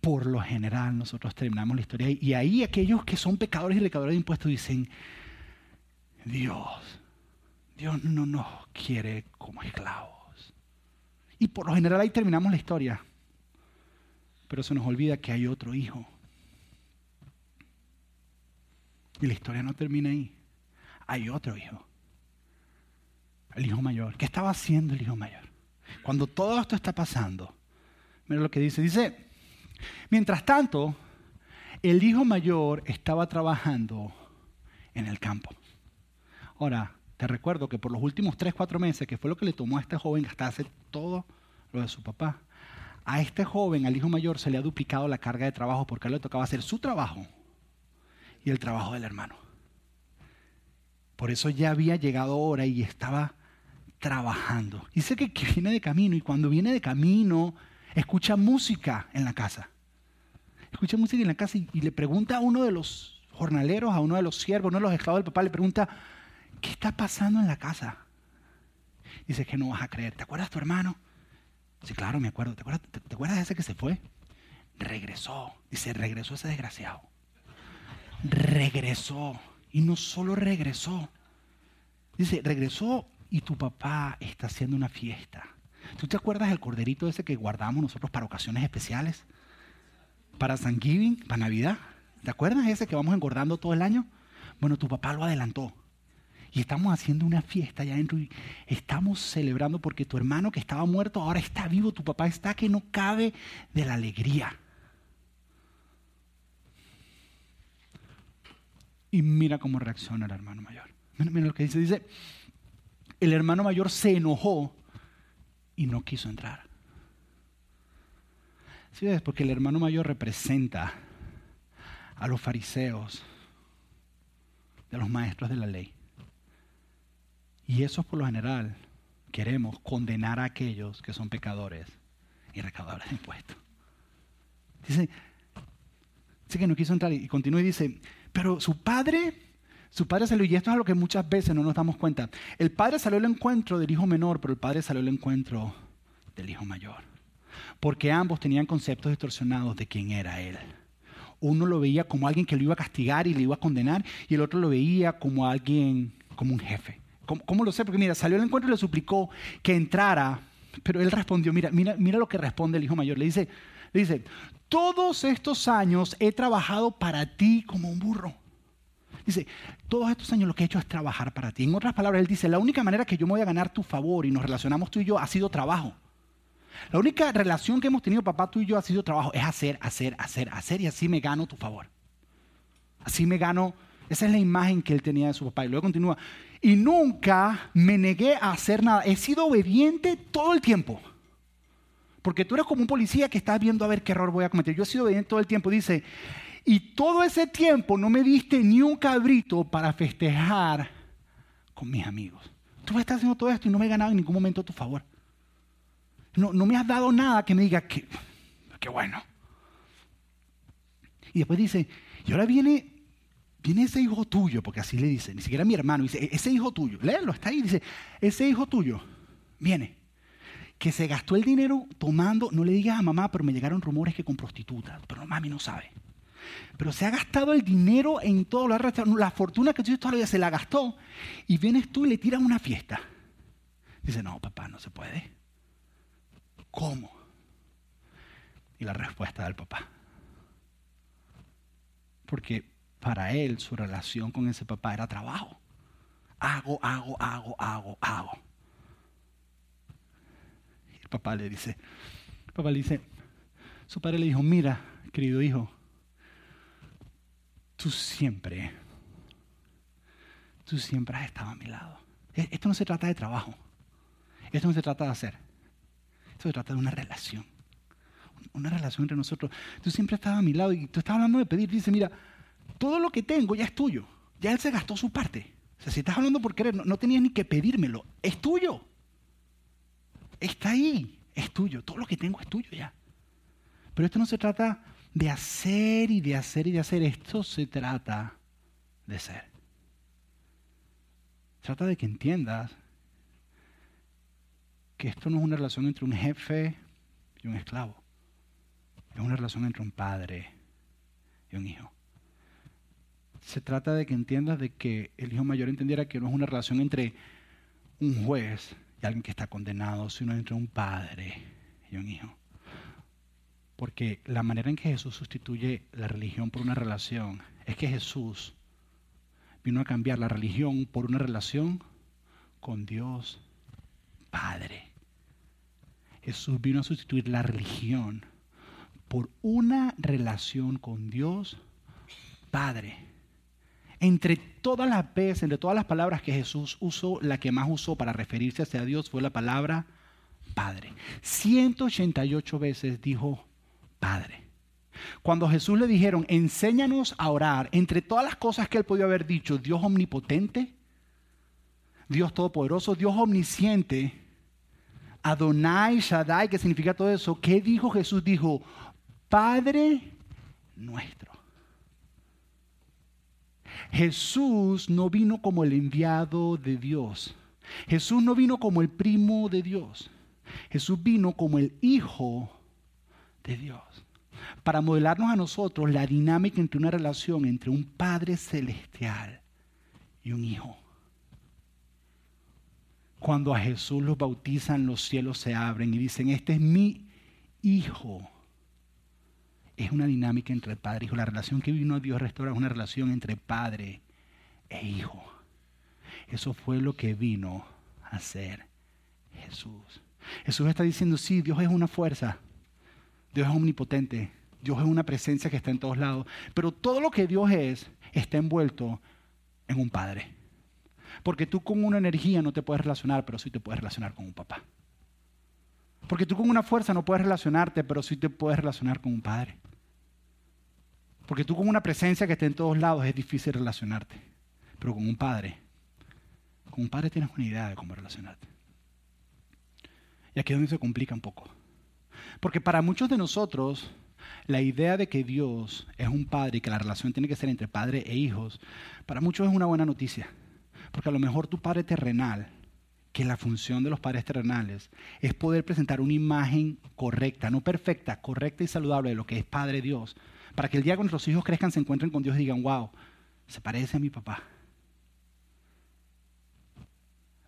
por lo general nosotros terminamos la historia y ahí aquellos que son pecadores y recaudadores de impuestos dicen, Dios, Dios no nos quiere como esclavos. Y por lo general ahí terminamos la historia. Pero se nos olvida que hay otro hijo. Y la historia no termina ahí. Hay otro hijo. El hijo mayor. ¿Qué estaba haciendo el hijo mayor? Cuando todo esto está pasando, mira lo que dice. Dice, mientras tanto, el hijo mayor estaba trabajando en el campo. Ahora, te recuerdo que por los últimos 3, 4 meses, que fue lo que le tomó a este joven gastarse todo lo de su papá, a este joven, al hijo mayor, se le ha duplicado la carga de trabajo porque a él le tocaba hacer su trabajo y el trabajo del hermano. Por eso ya había llegado hora y estaba trabajando. Dice que viene de camino y cuando viene de camino escucha música en la casa. Escucha música en la casa y, le pregunta a uno de los jornaleros, a uno de los siervos, uno de los esclavos, le pregunta, ¿qué está pasando en la casa? Dice que no vas a creer. ¿Te acuerdas tu hermano? Sí, claro, me acuerdo. ¿Te acuerdas, te, acuerdas de ese que se fue? Regresó. Dice, regresó ese desgraciado. Regresó. Y no solo regresó. Dice, regresó y tu papá está haciendo una fiesta. ¿Tú te acuerdas del corderito ese que guardamos nosotros para ocasiones especiales? Para Thanksgiving, para Navidad. ¿Te acuerdas ese que vamos engordando todo el año? Bueno, tu papá lo adelantó. Y estamos haciendo una fiesta allá adentro y estamos celebrando porque tu hermano que estaba muerto ahora está vivo, tu papá está que no cabe de la alegría. Y mira cómo reacciona el hermano mayor. Mira, mira lo que dice. Dice, el hermano mayor se enojó y no quiso entrar. ¿Sí ves? Porque el hermano mayor representa a los fariseos, de los maestros de la ley. Y eso por lo general queremos condenar a aquellos que son pecadores y recaudadores de impuestos. Dice, dice que no quiso entrar y continúa y dice, pero su padre, su padre salió, y esto es lo que muchas veces no nos damos cuenta. El padre salió al encuentro del hijo menor, pero el padre salió al encuentro del hijo mayor. Porque ambos tenían conceptos distorsionados de quién era él. Uno lo veía como alguien que lo iba a castigar y le iba a condenar, y el otro lo veía como alguien, como un jefe. ¿Cómo, lo sé? Porque mira, salió al encuentro y le suplicó que entrara, pero él respondió, mira, mira, mira lo que responde el hijo mayor. Le dice, le dice, todos estos años he trabajado para ti como un burro. Dice, todos estos años lo que he hecho es trabajar para ti. En otras palabras, él dice, la única manera que yo me voy a ganar tu favor y nos relacionamos tú y yo ha sido trabajo. La única relación que hemos tenido, papá, tú y yo, ha sido trabajo. Es hacer, hacer, hacer, hacer y así me gano tu favor. Así me gano esa es la imagen que él tenía de su papá. Y luego continúa. Y nunca me negué a hacer nada. He sido obediente todo el tiempo. Porque tú eres como un policía que está viendo a ver qué error voy a cometer. Yo he sido obediente todo el tiempo. Dice, y todo ese tiempo no me diste ni un cabrito para festejar con mis amigos. Tú estás haciendo todo esto y no me he ganado en ningún momento tu favor. No, no me has dado nada que me diga que, qué bueno. Y después dice, y ahora viene viene ese hijo tuyo, porque así le dice, ni siquiera mi hermano, dice, e-, ese hijo tuyo, léelo, está ahí, dice, ese hijo tuyo, viene, que se gastó el dinero tomando, no le digas a mamá, pero me llegaron rumores que con prostitutas, pero mami no sabe. Pero se ha gastado el dinero en todo, la, la fortuna que tú todavía se la gastó, y vienes tú y le tiras una fiesta. Dice, no, papá, no se puede. ¿Cómo? Y la respuesta del papá. Porque para él su relación con ese papá era trabajo. Hago, hago, hago, hago, hago. Y el papá le dice, el papá le dice, su padre le dijo, mira, querido hijo, tú siempre, tú siempre has estado a mi lado. E-, esto no se trata de trabajo. Esto no se trata de hacer. Esto se trata de una relación. Una relación entre nosotros. Tú siempre has estado a mi lado y tú estás hablando de pedir. Dice, mira, todo lo que tengo ya es tuyo. Ya él se gastó su parte. O sea, si estás hablando por querer, no, tenías ni que pedírmelo. Es tuyo. Está ahí. Es tuyo. Todo lo que tengo es tuyo ya. Pero esto no se trata de hacer y de hacer y de hacer. Esto se trata de ser. Trata de que entiendas que esto no es una relación entre un jefe y un esclavo. Es una relación entre un padre y un hijo. Se trata de que entiendas de que el hijo mayor entendiera que no es una relación entre un juez y alguien que está condenado, sino entre un padre y un hijo. Porque la manera en que Jesús sustituye la religión por una relación es que Jesús vino a cambiar la religión por una relación con Dios Padre. Jesús vino a sustituir la religión por una relación con Dios Padre. Entre todas las veces, entre todas las palabras que Jesús usó, la que más usó para referirse hacia Dios fue la palabra Padre. 188 veces dijo Padre. Cuando Jesús le dijeron, enséñanos a orar, entre todas las cosas que él podía haber dicho, Dios omnipotente, Dios todopoderoso, Dios omnisciente, Adonai, Shaddai, que significa todo eso, ¿qué dijo Jesús? Dijo, Padre nuestro. Jesús no vino como el enviado de Dios. Jesús no vino como el primo de Dios. Jesús vino como el Hijo de Dios, para modelarnos a nosotros la dinámica entre una relación entre un Padre celestial y un Hijo. Cuando a Jesús los bautizan, los cielos se abren y dicen, este es mi Hijo. Es una dinámica entre Padre y Hijo. La relación que vino Dios restaurar es una relación entre Padre e Hijo. Eso fue lo que vino a hacer Jesús. Jesús está diciendo, sí, Dios es una fuerza, Dios es omnipotente, Dios es una presencia que está en todos lados, pero todo lo que Dios es está envuelto en un Padre. Porque tú con una energía no te puedes relacionar, pero sí te puedes relacionar con un papá. Porque tú con una fuerza no puedes relacionarte, pero sí te puedes relacionar con un padre. Porque tú con una presencia que está en todos lados es difícil relacionarte. Pero con un padre, con un padre tienes una idea de cómo relacionarte. Y aquí es donde se complica un poco. Porque para muchos de nosotros, la idea de que Dios es un padre y que la relación tiene que ser entre padre e hijos, para muchos es una buena noticia. Porque a lo mejor tu padre terrenal, que la función de los padres terrenales es poder presentar una imagen correcta, no perfecta, correcta y saludable de lo que es Padre Dios, para que el día que nuestros hijos crezcan se encuentren con Dios y digan, wow, se parece a mi papá.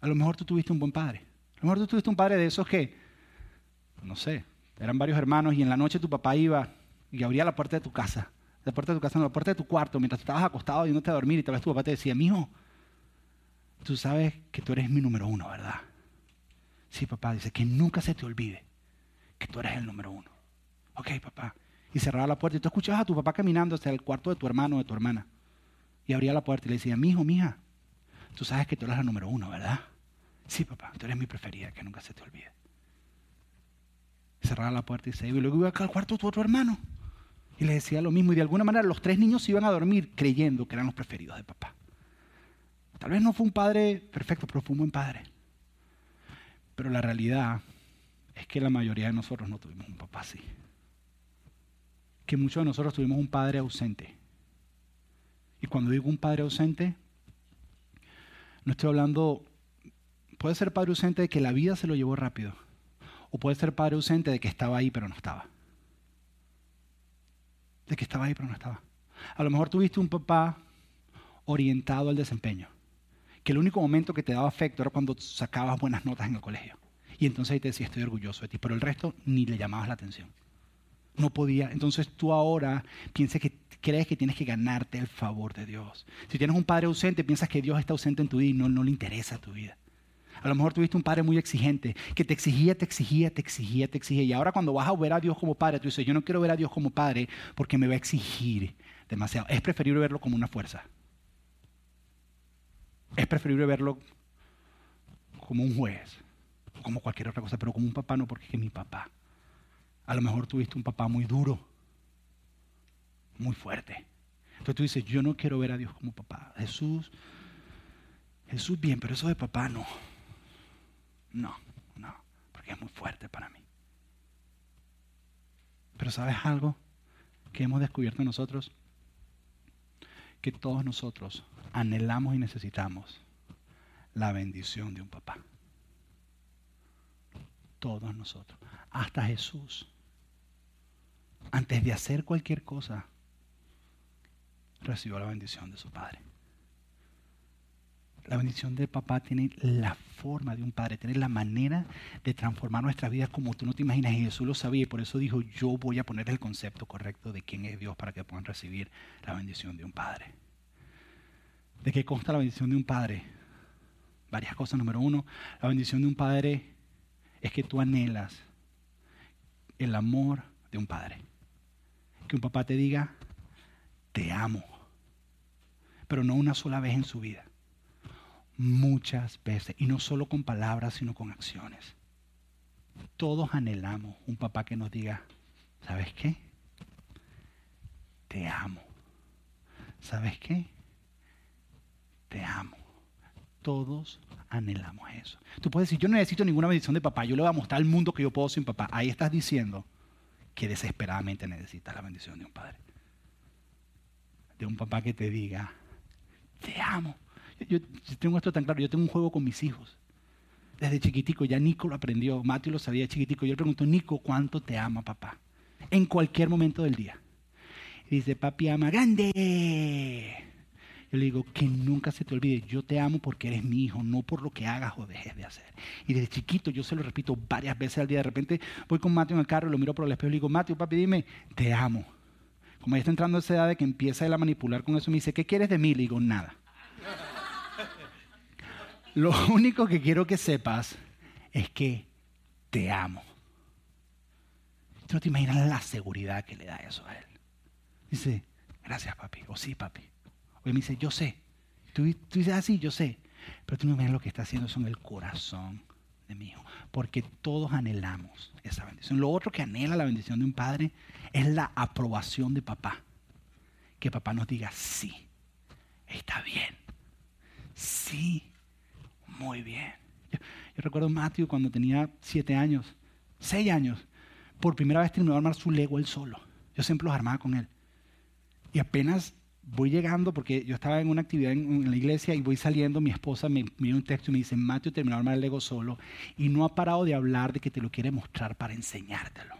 A lo mejor tú tuviste un buen padre. A lo mejor tú tuviste un padre de esos que, no sé, eran varios hermanos y en la noche tu papá iba y abría la puerta de tu casa. La puerta de tu casa, no, la puerta de tu cuarto, mientras estabas acostado y no te a dormir y tal vez tu papá te decía, mijo, tú sabes que tú eres mi número uno, ¿verdad? Sí, papá, dice, que nunca se te olvide que tú eres el número uno. Ok, papá. Y cerraba la puerta y tú escuchabas a tu papá caminando hacia el cuarto de tu hermano o de tu hermana. Y abría la puerta y le decía, mijo, mija, tú sabes que tú eres la número uno, ¿verdad? Sí, papá, tú eres mi preferida, que nunca se te olvide. Cerraba la puerta y se iba. Y luego iba al cuarto tu otro hermano. Y le decía lo mismo. Y de alguna manera los tres niños se iban a dormir creyendo que eran los preferidos de papá. Tal vez no fue un padre perfecto, pero fue un buen padre. Pero la realidad es que la mayoría de nosotros no tuvimos un papá así. Que muchos de nosotros tuvimos un padre ausente. Y cuando digo un padre ausente, no estoy hablando Puede ser padre ausente de que la vida se lo llevó rápido. O puede ser padre ausente de que estaba ahí pero no estaba. De que estaba ahí pero no estaba. A lo mejor tuviste un papá orientado al desempeño. Que el único momento que te daba afecto era cuando sacabas buenas notas en el colegio. Y entonces ahí te decía, estoy orgulloso de ti. Pero el resto ni le llamabas la atención. No podía. Entonces tú ahora piensas que crees que tienes que ganarte el favor de Dios. Si tienes un padre ausente, piensas que Dios está ausente en tu vida y no, no le interesa tu vida. A lo mejor tuviste un padre muy exigente, que te exigía, te exigía, te exigía, te exigía. Y ahora cuando vas a ver a Dios como padre, tú dices, yo no quiero ver a Dios como padre porque me va a exigir demasiado. Es preferible verlo como una fuerza. Es preferible verlo como un juez, como cualquier otra cosa, pero como un papá no, porque es mi papá. A lo mejor tuviste un papá muy duro, muy fuerte. Entonces tú dices, yo no quiero ver a Dios como papá. Jesús, Jesús bien, pero eso de papá no. No, no, porque es muy fuerte para mí. Pero ¿sabes algo que hemos descubierto nosotros? Que todos nosotros anhelamos y necesitamos la bendición de un papá. Todos nosotros. Hasta Jesús. Antes de hacer cualquier cosa, recibió la bendición de su Padre. La bendición del papá tiene la forma de un padre, tiene la manera de transformar nuestra vida como tú no te imaginas. Y Jesús lo sabía y por eso dijo, yo voy a poner el concepto correcto de quién es Dios para que puedan recibir la bendición de un padre. ¿De qué consta la bendición de un padre? Varias cosas. Número uno, la bendición de un padre es que tú anhelas el amor de un padre. Que un papá te diga, te amo. Pero no una sola vez en su vida muchas veces, y no solo con palabras, sino con acciones. Todos anhelamos un papá que nos diga, ¿sabes qué? Te amo. ¿Sabes qué? Te amo. Todos anhelamos eso. Tú puedes decir, yo no necesito ninguna bendición de papá, yo le voy a mostrar al mundo que yo puedo sin papá. Ahí estás diciendo que desesperadamente necesitas la bendición de un padre. De un papá que te diga, te amo yo, tengo esto tan claro, yo tengo un juego con mis hijos. Desde chiquitico, ya Nico lo aprendió, Mateo lo sabía chiquitico. Yo le pregunto, Nico, ¿cuánto te ama papá? En cualquier momento del día. Y dice, papi ama grande. Yo le digo, que nunca se te olvide, yo te amo porque eres mi hijo, no por lo que hagas o dejes de hacer. Y desde chiquito yo se lo repito varias veces al día. De repente voy con Mateo en el carro, lo miro por el espejo y le digo, Mateo, papi, dime, te amo. Como ya está entrando esa edad de que empieza él a manipular con eso, me dice, ¿qué quieres de mí? Le digo, nada. Lo único que quiero que sepas es que te amo. Tú no te imaginas la seguridad que le da eso a él. Dice, gracias papi, o sí papi. O me dice, yo sé. Tú, dices así, ah, yo sé. Pero tú no imaginas lo que está haciendo son el corazón de mi hijo. Porque todos anhelamos esa bendición. Lo otro que anhela la bendición de un padre es la aprobación de papá. Que papá nos diga, sí, está bien. Sí, muy bien. Yo, recuerdo a Matthew cuando tenía siete años, seis años. Por primera vez terminó de armar su Lego él solo. Yo siempre los armaba con él. Y apenas voy llegando, porque yo estaba en una actividad en, la iglesia y voy saliendo, mi esposa me mira un texto y me dice, Matthew terminó de armar el Lego solo y no ha parado de hablar de que te lo quiere mostrar para enseñártelo.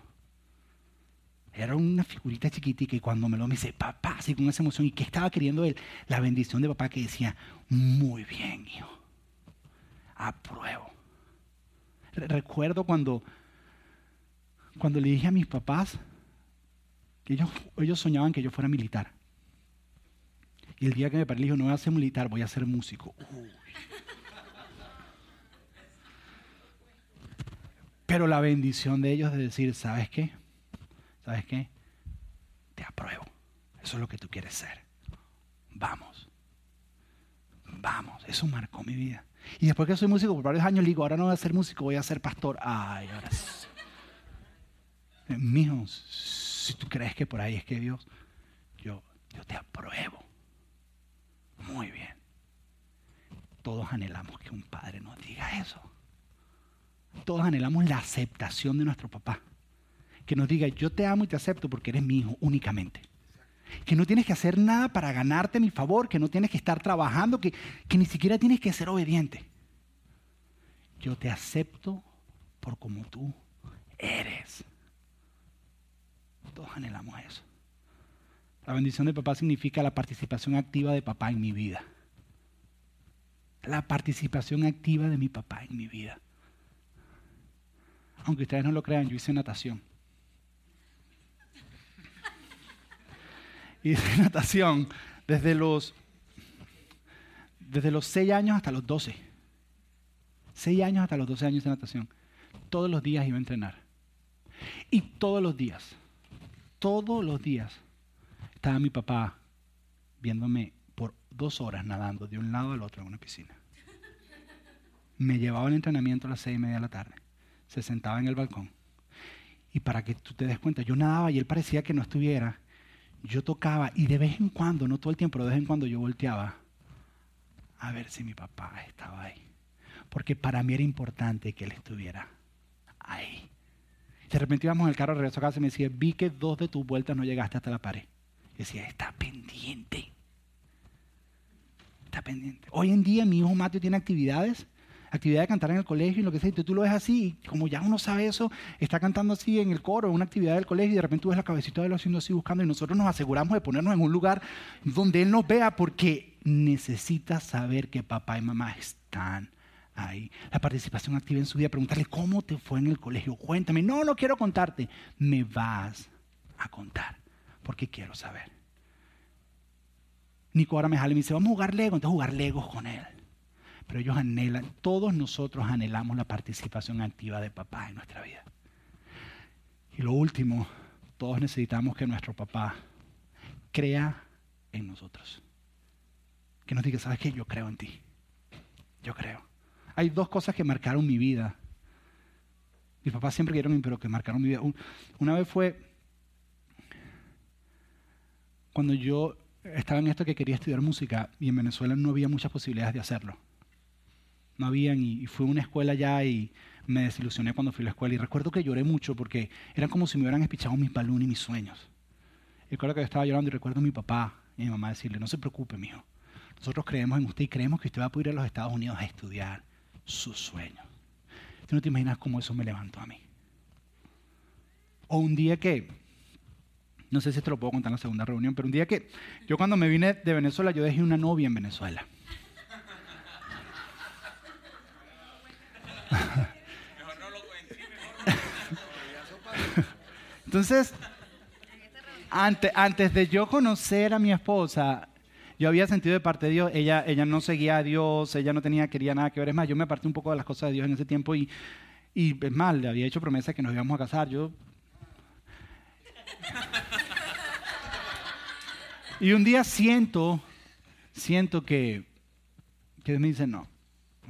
Era una figurita chiquitica y cuando me lo me dice, papá, así con esa emoción, ¿y qué estaba queriendo él? La bendición de papá que decía, muy bien, hijo apruebo. Recuerdo cuando, cuando le dije a mis papás que ellos, ellos soñaban que yo fuera militar. Y el día que me paré, le dije, no voy a ser militar, voy a ser músico. Pero la bendición de ellos de decir, ¿sabes qué? ¿Sabes qué? Te apruebo. Eso es lo que tú quieres ser. Vamos. Vamos. Eso marcó mi vida. Y después que soy músico por varios años, le digo, ahora no voy a ser músico, voy a ser pastor. Ay, ahora sí. Eh, mijo, si tú crees que por ahí es que Dios, yo, yo te apruebo. Muy bien. Todos anhelamos que un padre nos diga eso. Todos anhelamos la aceptación de nuestro papá. Que nos diga, yo te amo y te acepto porque eres mi hijo únicamente que no tienes que hacer nada para ganarte mi favor, que no tienes que estar trabajando, que, que ni siquiera tienes que ser obediente. Yo te acepto por como tú eres. Todos anhelamos eso. La bendición de papá significa la participación activa de papá en mi vida. La participación activa de mi papá en mi vida. Aunque ustedes no lo crean, yo hice natación. Y de natación desde los, desde los 6 años hasta los 12. 6 años hasta los 12 años de natación. Todos los días iba a entrenar. Y todos los días, todos los días, estaba mi papá viéndome por dos horas nadando de un lado al otro en una piscina. Me llevaba al entrenamiento a las seis y media de la tarde. Se sentaba en el balcón. Y para que tú te des cuenta, yo nadaba y él parecía que no estuviera yo tocaba y de vez en cuando, no todo el tiempo, pero de vez en cuando yo volteaba a ver si mi papá estaba ahí. Porque para mí era importante que él estuviera ahí. De repente íbamos en el carro, regreso a casa y me decía, vi que dos de tus vueltas no llegaste hasta la pared. Y decía, está pendiente. Está pendiente. Hoy en día mi hijo Mateo tiene actividades actividad de cantar en el colegio y lo que sea, y tú, lo ves así, y como ya uno sabe eso, está cantando así en el coro, en una actividad del colegio, y de repente tú ves la cabecita de él haciendo así buscando, y nosotros nos aseguramos de ponernos en un lugar donde él nos vea, porque necesita saber que papá y mamá están ahí. La participación activa en su vida, preguntarle cómo te fue en el colegio, cuéntame, no, no quiero contarte, me vas a contar, porque quiero saber. Nico ahora me jala y me dice, vamos a jugar Lego, entonces jugar Legos con él. Pero ellos anhelan, todos nosotros anhelamos la participación activa de papá en nuestra vida. Y lo último, todos necesitamos que nuestro papá crea en nosotros. Que nos diga, ¿sabes qué? Yo creo en ti. Yo creo. Hay dos cosas que marcaron mi vida. Mis papás siempre querían, pero que marcaron mi vida. Una vez fue cuando yo estaba en esto que quería estudiar música y en Venezuela no había muchas posibilidades de hacerlo. No habían y, fui a una escuela ya y me desilusioné cuando fui a la escuela y recuerdo que lloré mucho porque eran como si me hubieran espichado mis balones y mis sueños. Y recuerdo que yo estaba llorando y recuerdo a mi papá y mi mamá decirle, no se preocupe, mijo. Nosotros creemos en usted y creemos que usted va a poder ir a los Estados Unidos a estudiar sus sueños. Tú no te imaginas cómo eso me levantó a mí. O un día que, no sé si te lo puedo contar en la segunda reunión, pero un día que yo cuando me vine de Venezuela, yo dejé una novia en Venezuela. Mejor no lo Entonces, antes, antes de yo conocer a mi esposa, yo había sentido de parte de Dios, ella, ella no seguía a Dios, ella no tenía, quería nada que ver. Es más, yo me aparté un poco de las cosas de Dios en ese tiempo y, y es más, le había hecho promesa que nos íbamos a casar. Yo... y un día siento, siento que, que me dice, no,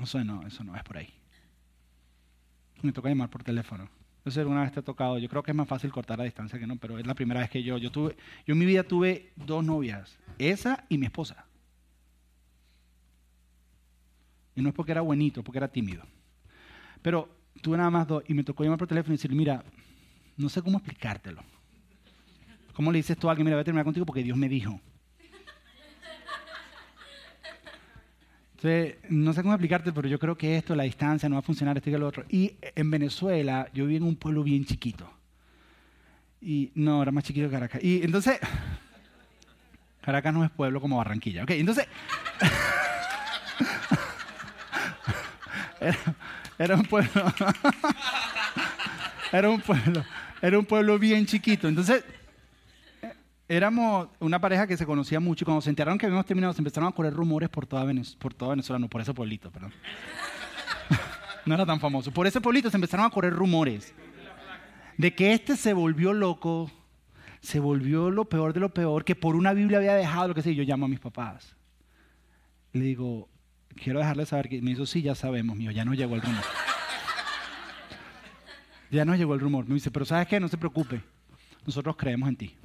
eso no, eso no es por ahí. Me toca llamar por teléfono. No sé, alguna vez te ha tocado, yo creo que es más fácil cortar a distancia que no, pero es la primera vez que yo, yo tuve, yo en mi vida tuve dos novias, esa y mi esposa. Y no es porque era buenito, porque era tímido. Pero tuve nada más dos y me tocó llamar por teléfono y decirle, mira, no sé cómo explicártelo. ¿Cómo le dices tú a alguien, mira, voy a terminar contigo porque Dios me dijo? No sé cómo explicarte, pero yo creo que esto, la distancia, no va a funcionar, esto y lo otro. Y en Venezuela, yo viví en un pueblo bien chiquito. Y no, era más chiquito que Caracas. Y entonces, Caracas no es pueblo como Barranquilla. Ok, entonces, era, un pueblo, era un pueblo, era un pueblo bien chiquito. Entonces, éramos una pareja que se conocía mucho y cuando se enteraron que habíamos terminado se empezaron a correr rumores por toda, Venezuela, no por ese pueblito, perdón. no era tan famoso. Por ese pueblito se empezaron a correr rumores de que este se volvió loco, se volvió lo peor de lo peor, que por una Biblia había dejado lo que sé. Yo llamo a mis papás. Le digo, quiero dejarles saber que me dijo, sí, ya sabemos, mío, ya no llegó el rumor. ya no llegó el rumor. Me dice, pero ¿sabes qué? No se preocupe. Nosotros creemos en ti.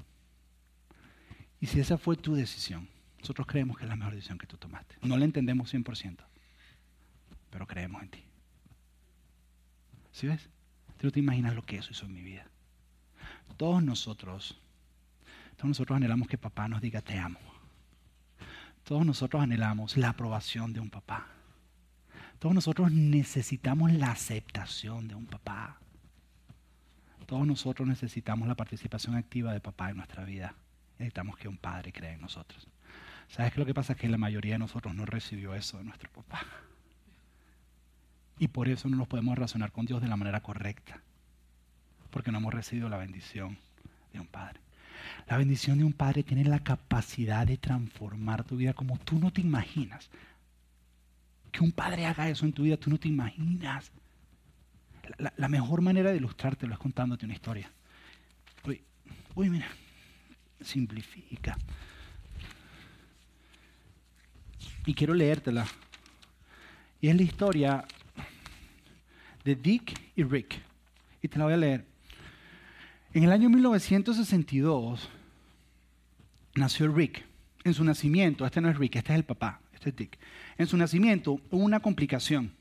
Y si esa fue tu decisión, nosotros creemos que es la mejor decisión que tú tomaste. No la entendemos 100%, pero creemos en ti. ¿Sí ves? Tú no te imaginas lo que eso hizo en mi vida. Todos nosotros, todos nosotros anhelamos que papá nos diga te amo. Todos nosotros anhelamos la aprobación de un papá. Todos nosotros necesitamos la aceptación de un papá. Todos nosotros necesitamos la participación activa de papá en nuestra vida necesitamos que un padre crea en nosotros. ¿Sabes qué lo que pasa? Es que la mayoría de nosotros no recibió eso de nuestro papá. Y por eso no nos podemos relacionar con Dios de la manera correcta. Porque no hemos recibido la bendición de un padre. La bendición de un padre tiene la capacidad de transformar tu vida como tú no te imaginas. Que un padre haga eso en tu vida, tú no te imaginas. La, mejor manera de ilustrártelo es contándote una historia. Uy, uy, mira simplifica. Y quiero leértela. Y es la historia de Dick y Rick. Y te la voy a leer. En el año 1962 nació Rick. En su nacimiento, este no es Rick, este es el papá, este es Dick. En su nacimiento hubo una complicación.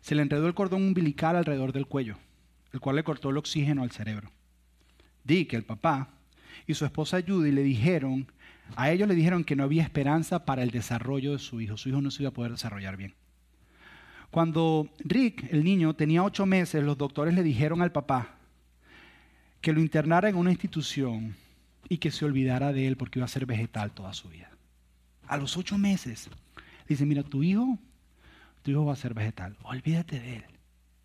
Se le enredó el cordón umbilical alrededor del cuello, el cual le cortó el oxígeno al cerebro. Dick, el papá, y su esposa Judy le dijeron, a ellos le dijeron que no había esperanza para el desarrollo de su hijo. Su hijo no se iba a poder desarrollar bien. Cuando Rick, el niño, tenía ocho meses, los doctores le dijeron al papá que lo internara en una institución y que se olvidara de él porque iba a ser vegetal toda su vida. a los ocho meses, dice, mira, tu hijo, tu hijo va a ser vegetal. Olvídate de él.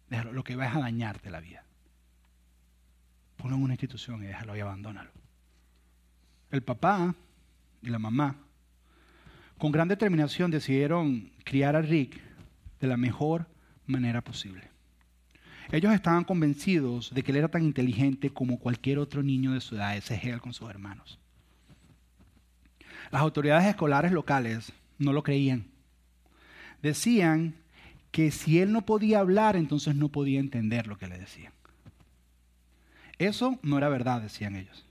Déjalo, lo que va a dañarte la vida. Ponlo en una institución y déjalo y abandónalo. El papá y la mamá, con gran determinación, decidieron criar a Rick de la mejor manera posible. Ellos estaban convencidos de que él era tan inteligente como cualquier otro niño de su edad, ese gel con sus hermanos. Las autoridades escolares locales no lo creían. Decían que si él no podía hablar, entonces no podía entender lo que le decían. Eso no era verdad, decían ellos.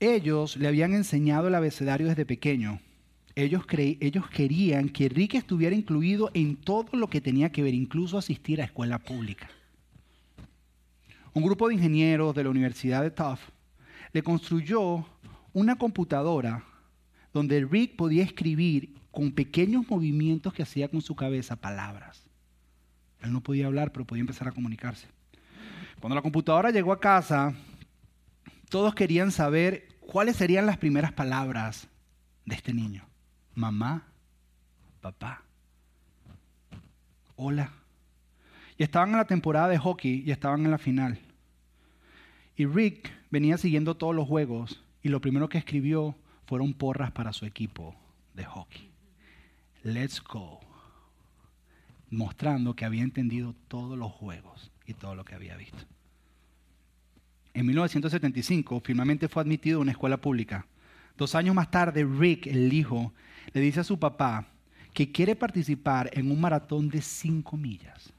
Ellos le habían enseñado el abecedario desde pequeño. Ellos, ellos querían que Rick estuviera incluido en todo lo que tenía que ver, incluso asistir a escuela pública. Un grupo de ingenieros de la Universidad de Tufts le construyó una computadora donde Rick podía escribir con pequeños movimientos que hacía con su cabeza palabras. Él no podía hablar, pero podía empezar a comunicarse. Cuando la computadora llegó a casa, todos querían saber cuáles serían las primeras palabras de este niño. Mamá, papá, hola. Y estaban en la temporada de hockey y estaban en la final. Y Rick venía siguiendo todos los juegos y lo primero que escribió fueron porras para su equipo de hockey. Let's go. Mostrando que había entendido todos los juegos y todo lo que había visto. En 1975 finalmente fue admitido a una escuela pública. Dos años más tarde, Rick, el hijo, le dice a su papá que quiere participar en un maratón de cinco millas.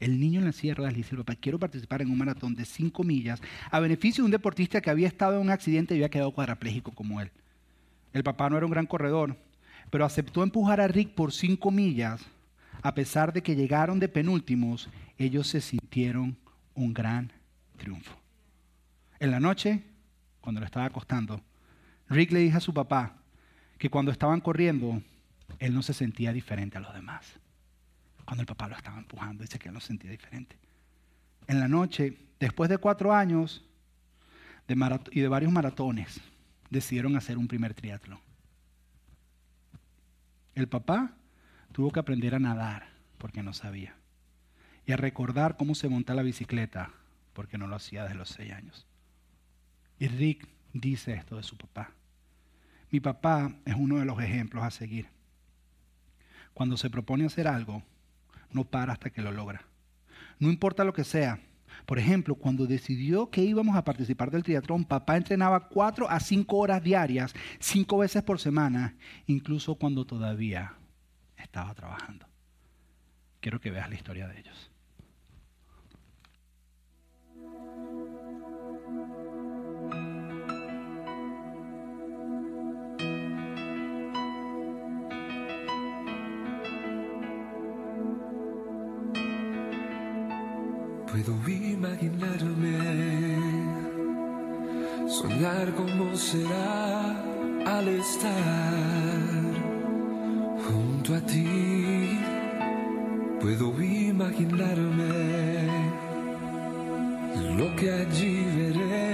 El niño en la sierra le dice, papá, quiero participar en un maratón de cinco millas a beneficio de un deportista que había estado en un accidente y había quedado cuadraplégico como él. El papá no era un gran corredor, pero aceptó empujar a Rick por cinco millas. A pesar de que llegaron de penúltimos, ellos se sintieron un gran triunfo. En la noche, cuando lo estaba acostando, Rick le dijo a su papá que cuando estaban corriendo, él no se sentía diferente a los demás. Cuando el papá lo estaba empujando, dice que él no se sentía diferente. En la noche, después de cuatro años y de varios maratones, decidieron hacer un primer triatlón. El papá tuvo que aprender a nadar porque no sabía. Y a recordar cómo se monta la bicicleta porque no lo hacía desde los seis años. Y dice esto de su papá. Mi papá es uno de los ejemplos a seguir. Cuando se propone hacer algo, no para hasta que lo logra. No importa lo que sea, por ejemplo, cuando decidió que íbamos a participar del triatlón, papá entrenaba cuatro a cinco horas diarias, cinco veces por semana, incluso cuando todavía estaba trabajando. Quiero que veas la historia de ellos. Puedo imaginarme, soñar cómo será al estar junto a ti. Puedo imaginarme lo que allí veré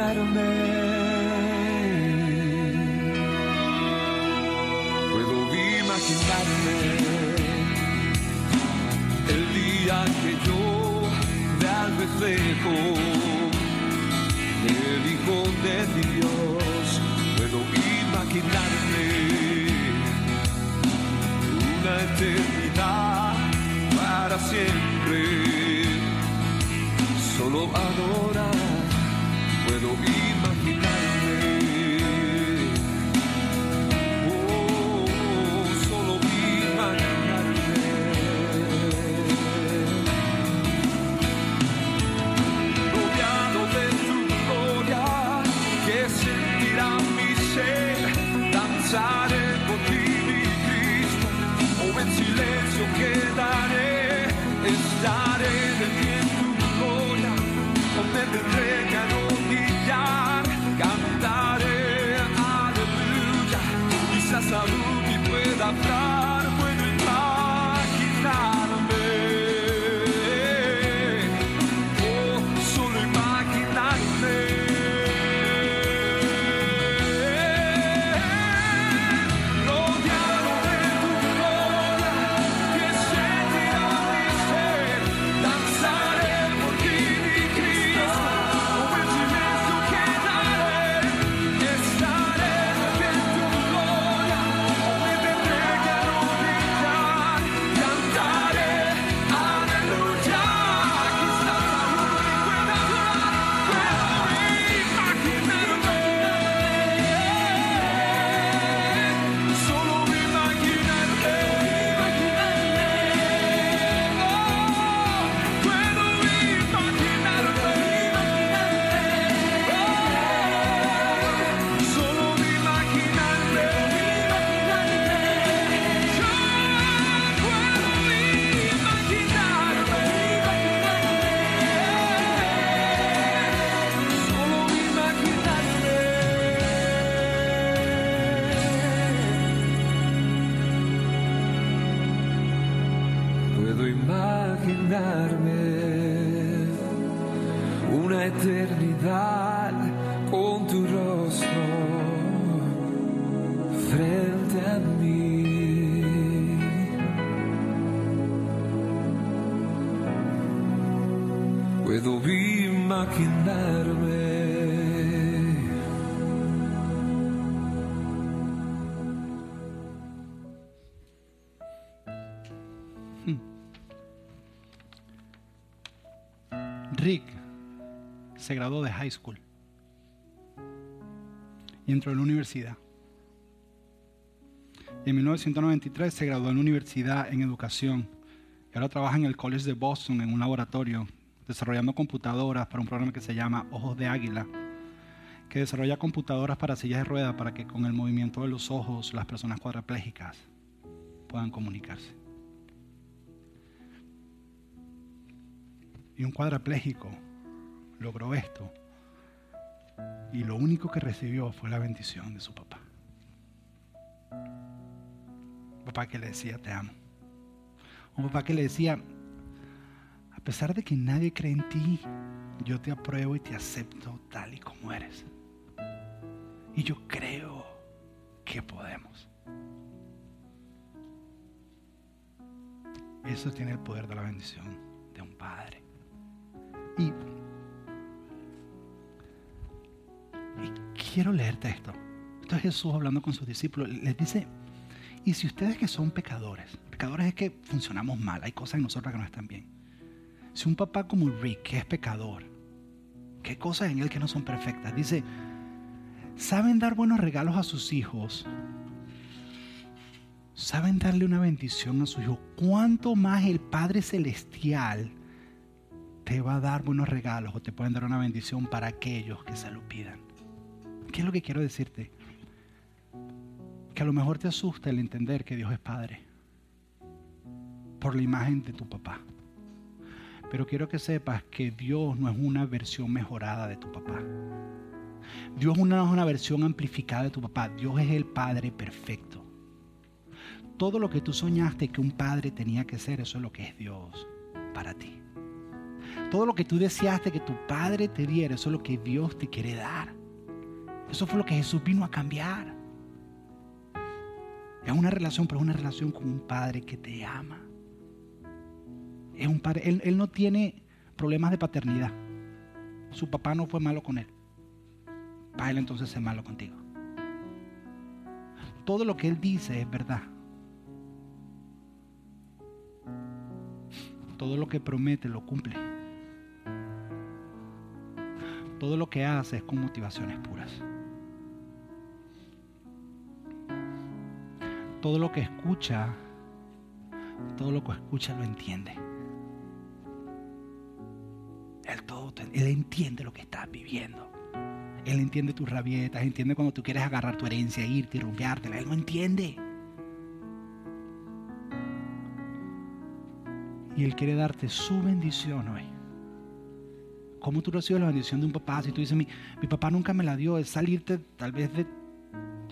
Puedo imaginarme el día que yo vea al reflejo del Hijo de Dios. Puedo imaginarme una eternidad para siempre. Solo adorar aún y pueda hablar, se graduó de high school y entró en la universidad. En 1993 se graduó en la universidad en educación y ahora trabaja en el College de Boston en un laboratorio desarrollando computadoras para un programa que se llama Ojos de Águila, que desarrolla computadoras para sillas de ruedas para que con el movimiento de los ojos las personas cuadraplégicas puedan comunicarse. Y un cuadraplégico logró esto. Y lo único que recibió fue la bendición de su papá. Un papá que le decía, te amo. Un papá que le decía, a pesar de que nadie cree en ti, yo te apruebo y te acepto tal y como eres. Y yo creo que podemos. Eso tiene el poder de la bendición de un padre. Y, quiero leerte esto. Esto es Jesús hablando con sus discípulos. Les dice, y si ustedes que son pecadores, pecadores es que funcionamos mal, hay cosas en nosotros que no están bien. Si un papá como Rick, que es pecador, qué cosas en él que no son perfectas, dice, saben dar buenos regalos a sus hijos, saben darle una bendición a su hijo, ¿cuánto más el Padre Celestial te va a dar buenos regalos o te pueden dar una bendición para aquellos que se lo pidan? ¿Qué es lo que quiero decirte? Que a lo mejor te asusta el entender que Dios es Padre por la imagen de tu papá. Pero quiero que sepas que Dios no es una versión mejorada de tu papá. Dios no es una versión amplificada de tu papá. Dios es el Padre perfecto. Todo lo que tú soñaste que un padre tenía que ser, eso es lo que es Dios para ti. Todo lo que tú deseaste que tu padre te diera, eso es lo que Dios te quiere dar. Eso fue lo que Jesús vino a cambiar. Es una relación, pero es una relación con un padre que te ama. Es un padre, él, él no tiene problemas de paternidad. Su papá no fue malo con él. Para él entonces es malo contigo. Todo lo que él dice es verdad. Todo lo que promete lo cumple. Todo lo que hace es con motivaciones puras. Todo lo que escucha, todo lo que escucha lo entiende. Él, todo, él entiende lo que estás viviendo. Él entiende tus rabietas, entiende cuando tú quieres agarrar tu herencia, irte y rompeártela. Él lo entiende. Y Él quiere darte su bendición hoy. ¿Cómo tú recibes la bendición de un papá? Si tú dices, mi, mi papá nunca me la dio, es salirte tal vez de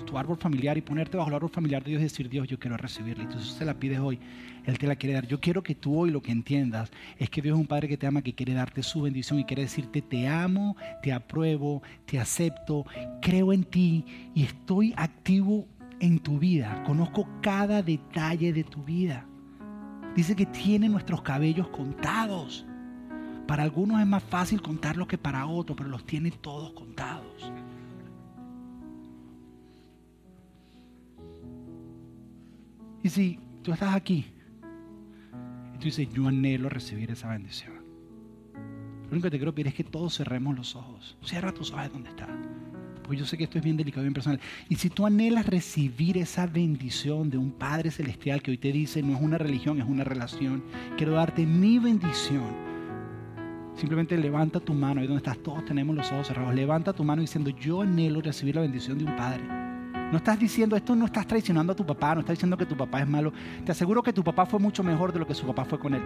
tu árbol familiar y ponerte bajo el árbol familiar de Dios y decir, Dios, yo quiero recibirla. Y tú se la pides hoy, Él te la quiere dar. Yo quiero que tú hoy lo que entiendas es que Dios es un Padre que te ama, que quiere darte su bendición y quiere decirte, te amo, te apruebo, te acepto, creo en ti y estoy activo en tu vida. Conozco cada detalle de tu vida. Dice que tiene nuestros cabellos contados. Para algunos es más fácil contarlo que para otros, pero los tiene todos contados. Y si tú estás aquí y tú dices, yo anhelo recibir esa bendición. Lo único que te quiero pedir es que todos cerremos los ojos. Cierra tus ojos donde estás. Porque yo sé que esto es bien delicado, bien personal. Y si tú anhelas recibir esa bendición de un Padre Celestial que hoy te dice, no es una religión, es una relación, quiero darte mi bendición. Simplemente levanta tu mano, ahí donde estás, todos tenemos los ojos cerrados. Levanta tu mano diciendo, yo anhelo recibir la bendición de un Padre. No estás diciendo esto, no estás traicionando a tu papá, no estás diciendo que tu papá es malo. Te aseguro que tu papá fue mucho mejor de lo que su papá fue con él.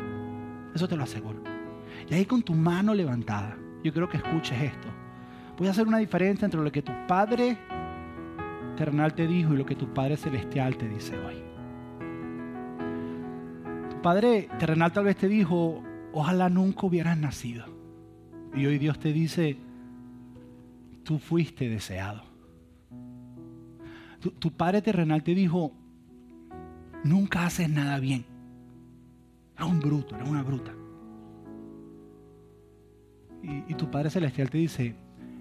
Eso te lo aseguro. Y ahí con tu mano levantada, yo quiero que escuches esto. Voy a hacer una diferencia entre lo que tu padre terrenal te dijo y lo que tu padre celestial te dice hoy. Tu padre terrenal tal vez te dijo, ojalá nunca hubieras nacido. Y hoy Dios te dice, tú fuiste deseado. Tu, padre terrenal te dijo, nunca haces nada bien. Eres un bruto, eres una bruta. Y, y tu Padre Celestial te dice,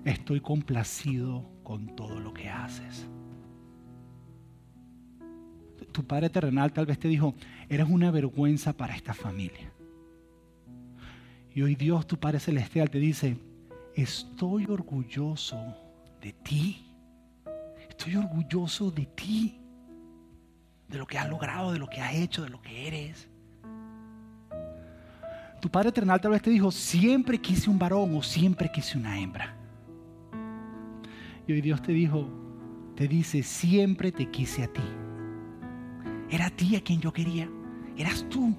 estoy complacido con todo lo que haces. Tu Padre terrenal tal vez te dijo, eres una vergüenza para esta familia. Y hoy Dios, tu Padre Celestial, te dice, estoy orgulloso de ti. Estoy orgulloso de ti, de lo que has logrado, de lo que has hecho, de lo que eres. Tu Padre Eternal tal vez te dijo, siempre quise un varón o siempre quise una hembra. Y hoy Dios te dijo, te dice, siempre te quise a ti. Era a ti a quien yo quería. Eras tú.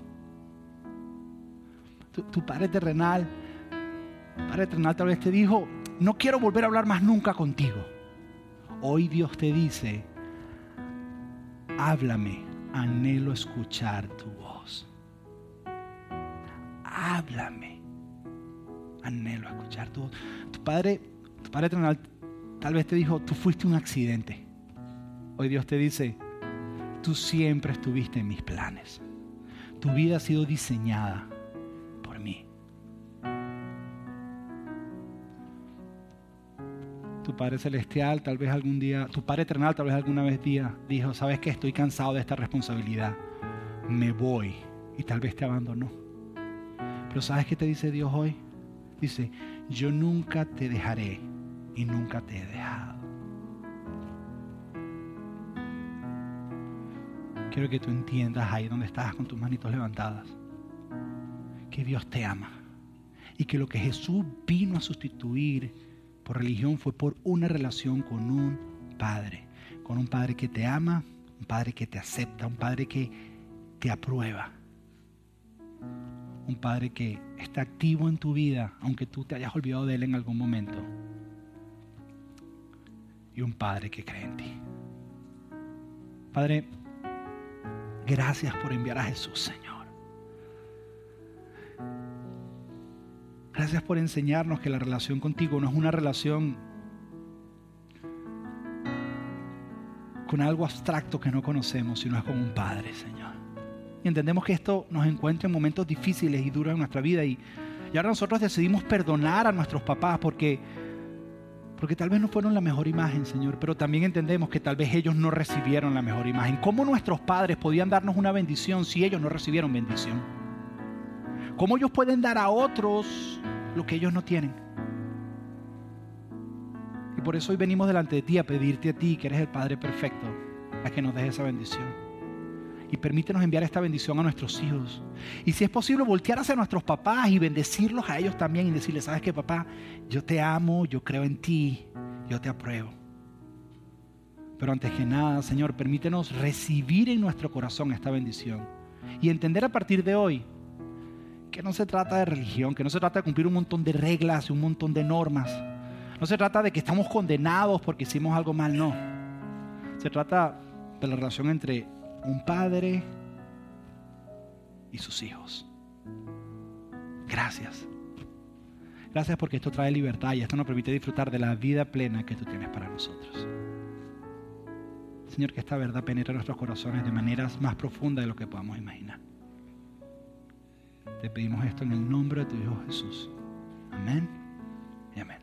Tu, Padre terrenal, Padre terrenal tal vez te dijo, no quiero volver a hablar más nunca contigo. Hoy Dios te dice, háblame, anhelo escuchar tu voz. Háblame, anhelo escuchar tu voz. Tu padre, tu padre tal vez te dijo, tú fuiste un accidente. Hoy Dios te dice, tú siempre estuviste en mis planes. Tu vida ha sido diseñada tu Padre Celestial tal vez algún día, tu Padre Eternal tal vez alguna vez día dijo, sabes que estoy cansado de esta responsabilidad, me voy y tal vez te abandonó. Pero ¿sabes qué te dice Dios hoy? Dice, yo nunca te dejaré y nunca te he dejado. Quiero que tú entiendas ahí donde estás con tus manitos levantadas, que Dios te ama y que lo que Jesús vino a sustituir por religión fue por una relación con un Padre, con un Padre que te ama, un Padre que te acepta, un Padre que te aprueba, un Padre que está activo en tu vida, aunque tú te hayas olvidado de Él en algún momento, y un Padre que cree en ti. Padre, gracias por enviar a Jesús, Señor. Gracias por enseñarnos que la relación contigo no es una relación con algo abstracto que no conocemos, sino es con un Padre, Señor. Y entendemos que esto nos encuentra en momentos difíciles y duros en nuestra vida y, y ahora nosotros decidimos perdonar a nuestros papás porque, porque tal vez no fueron la mejor imagen, Señor, pero también entendemos que tal vez ellos no recibieron la mejor imagen. ¿Cómo nuestros padres podían darnos una bendición si ellos no recibieron bendición? ¿Cómo ellos pueden dar a otros lo que ellos no tienen? Y por eso hoy venimos delante de ti a pedirte a ti, que eres el Padre perfecto, a que nos dejes esa bendición. Y permítenos enviar esta bendición a nuestros hijos. Y si es posible, voltear hacia nuestros papás y bendecirlos a ellos también y decirles, ¿sabes qué, papá? Yo te amo, yo creo en ti, yo te apruebo. Pero antes que nada, Señor, permítenos recibir en nuestro corazón esta bendición y entender a partir de hoy que no se trata de religión, que no se trata de cumplir un montón de reglas y un montón de normas. No se trata de que estamos condenados porque hicimos algo mal, no. Se trata de la relación entre un padre y sus hijos. Gracias. Gracias porque esto trae libertad y esto nos permite disfrutar de la vida plena que tú tienes para nosotros. Señor, que esta verdad penetre nuestros corazones de maneras más profundas de lo que podamos imaginar. Te pedimos esto en el nombre de tu Hijo Jesús. Amén y amén.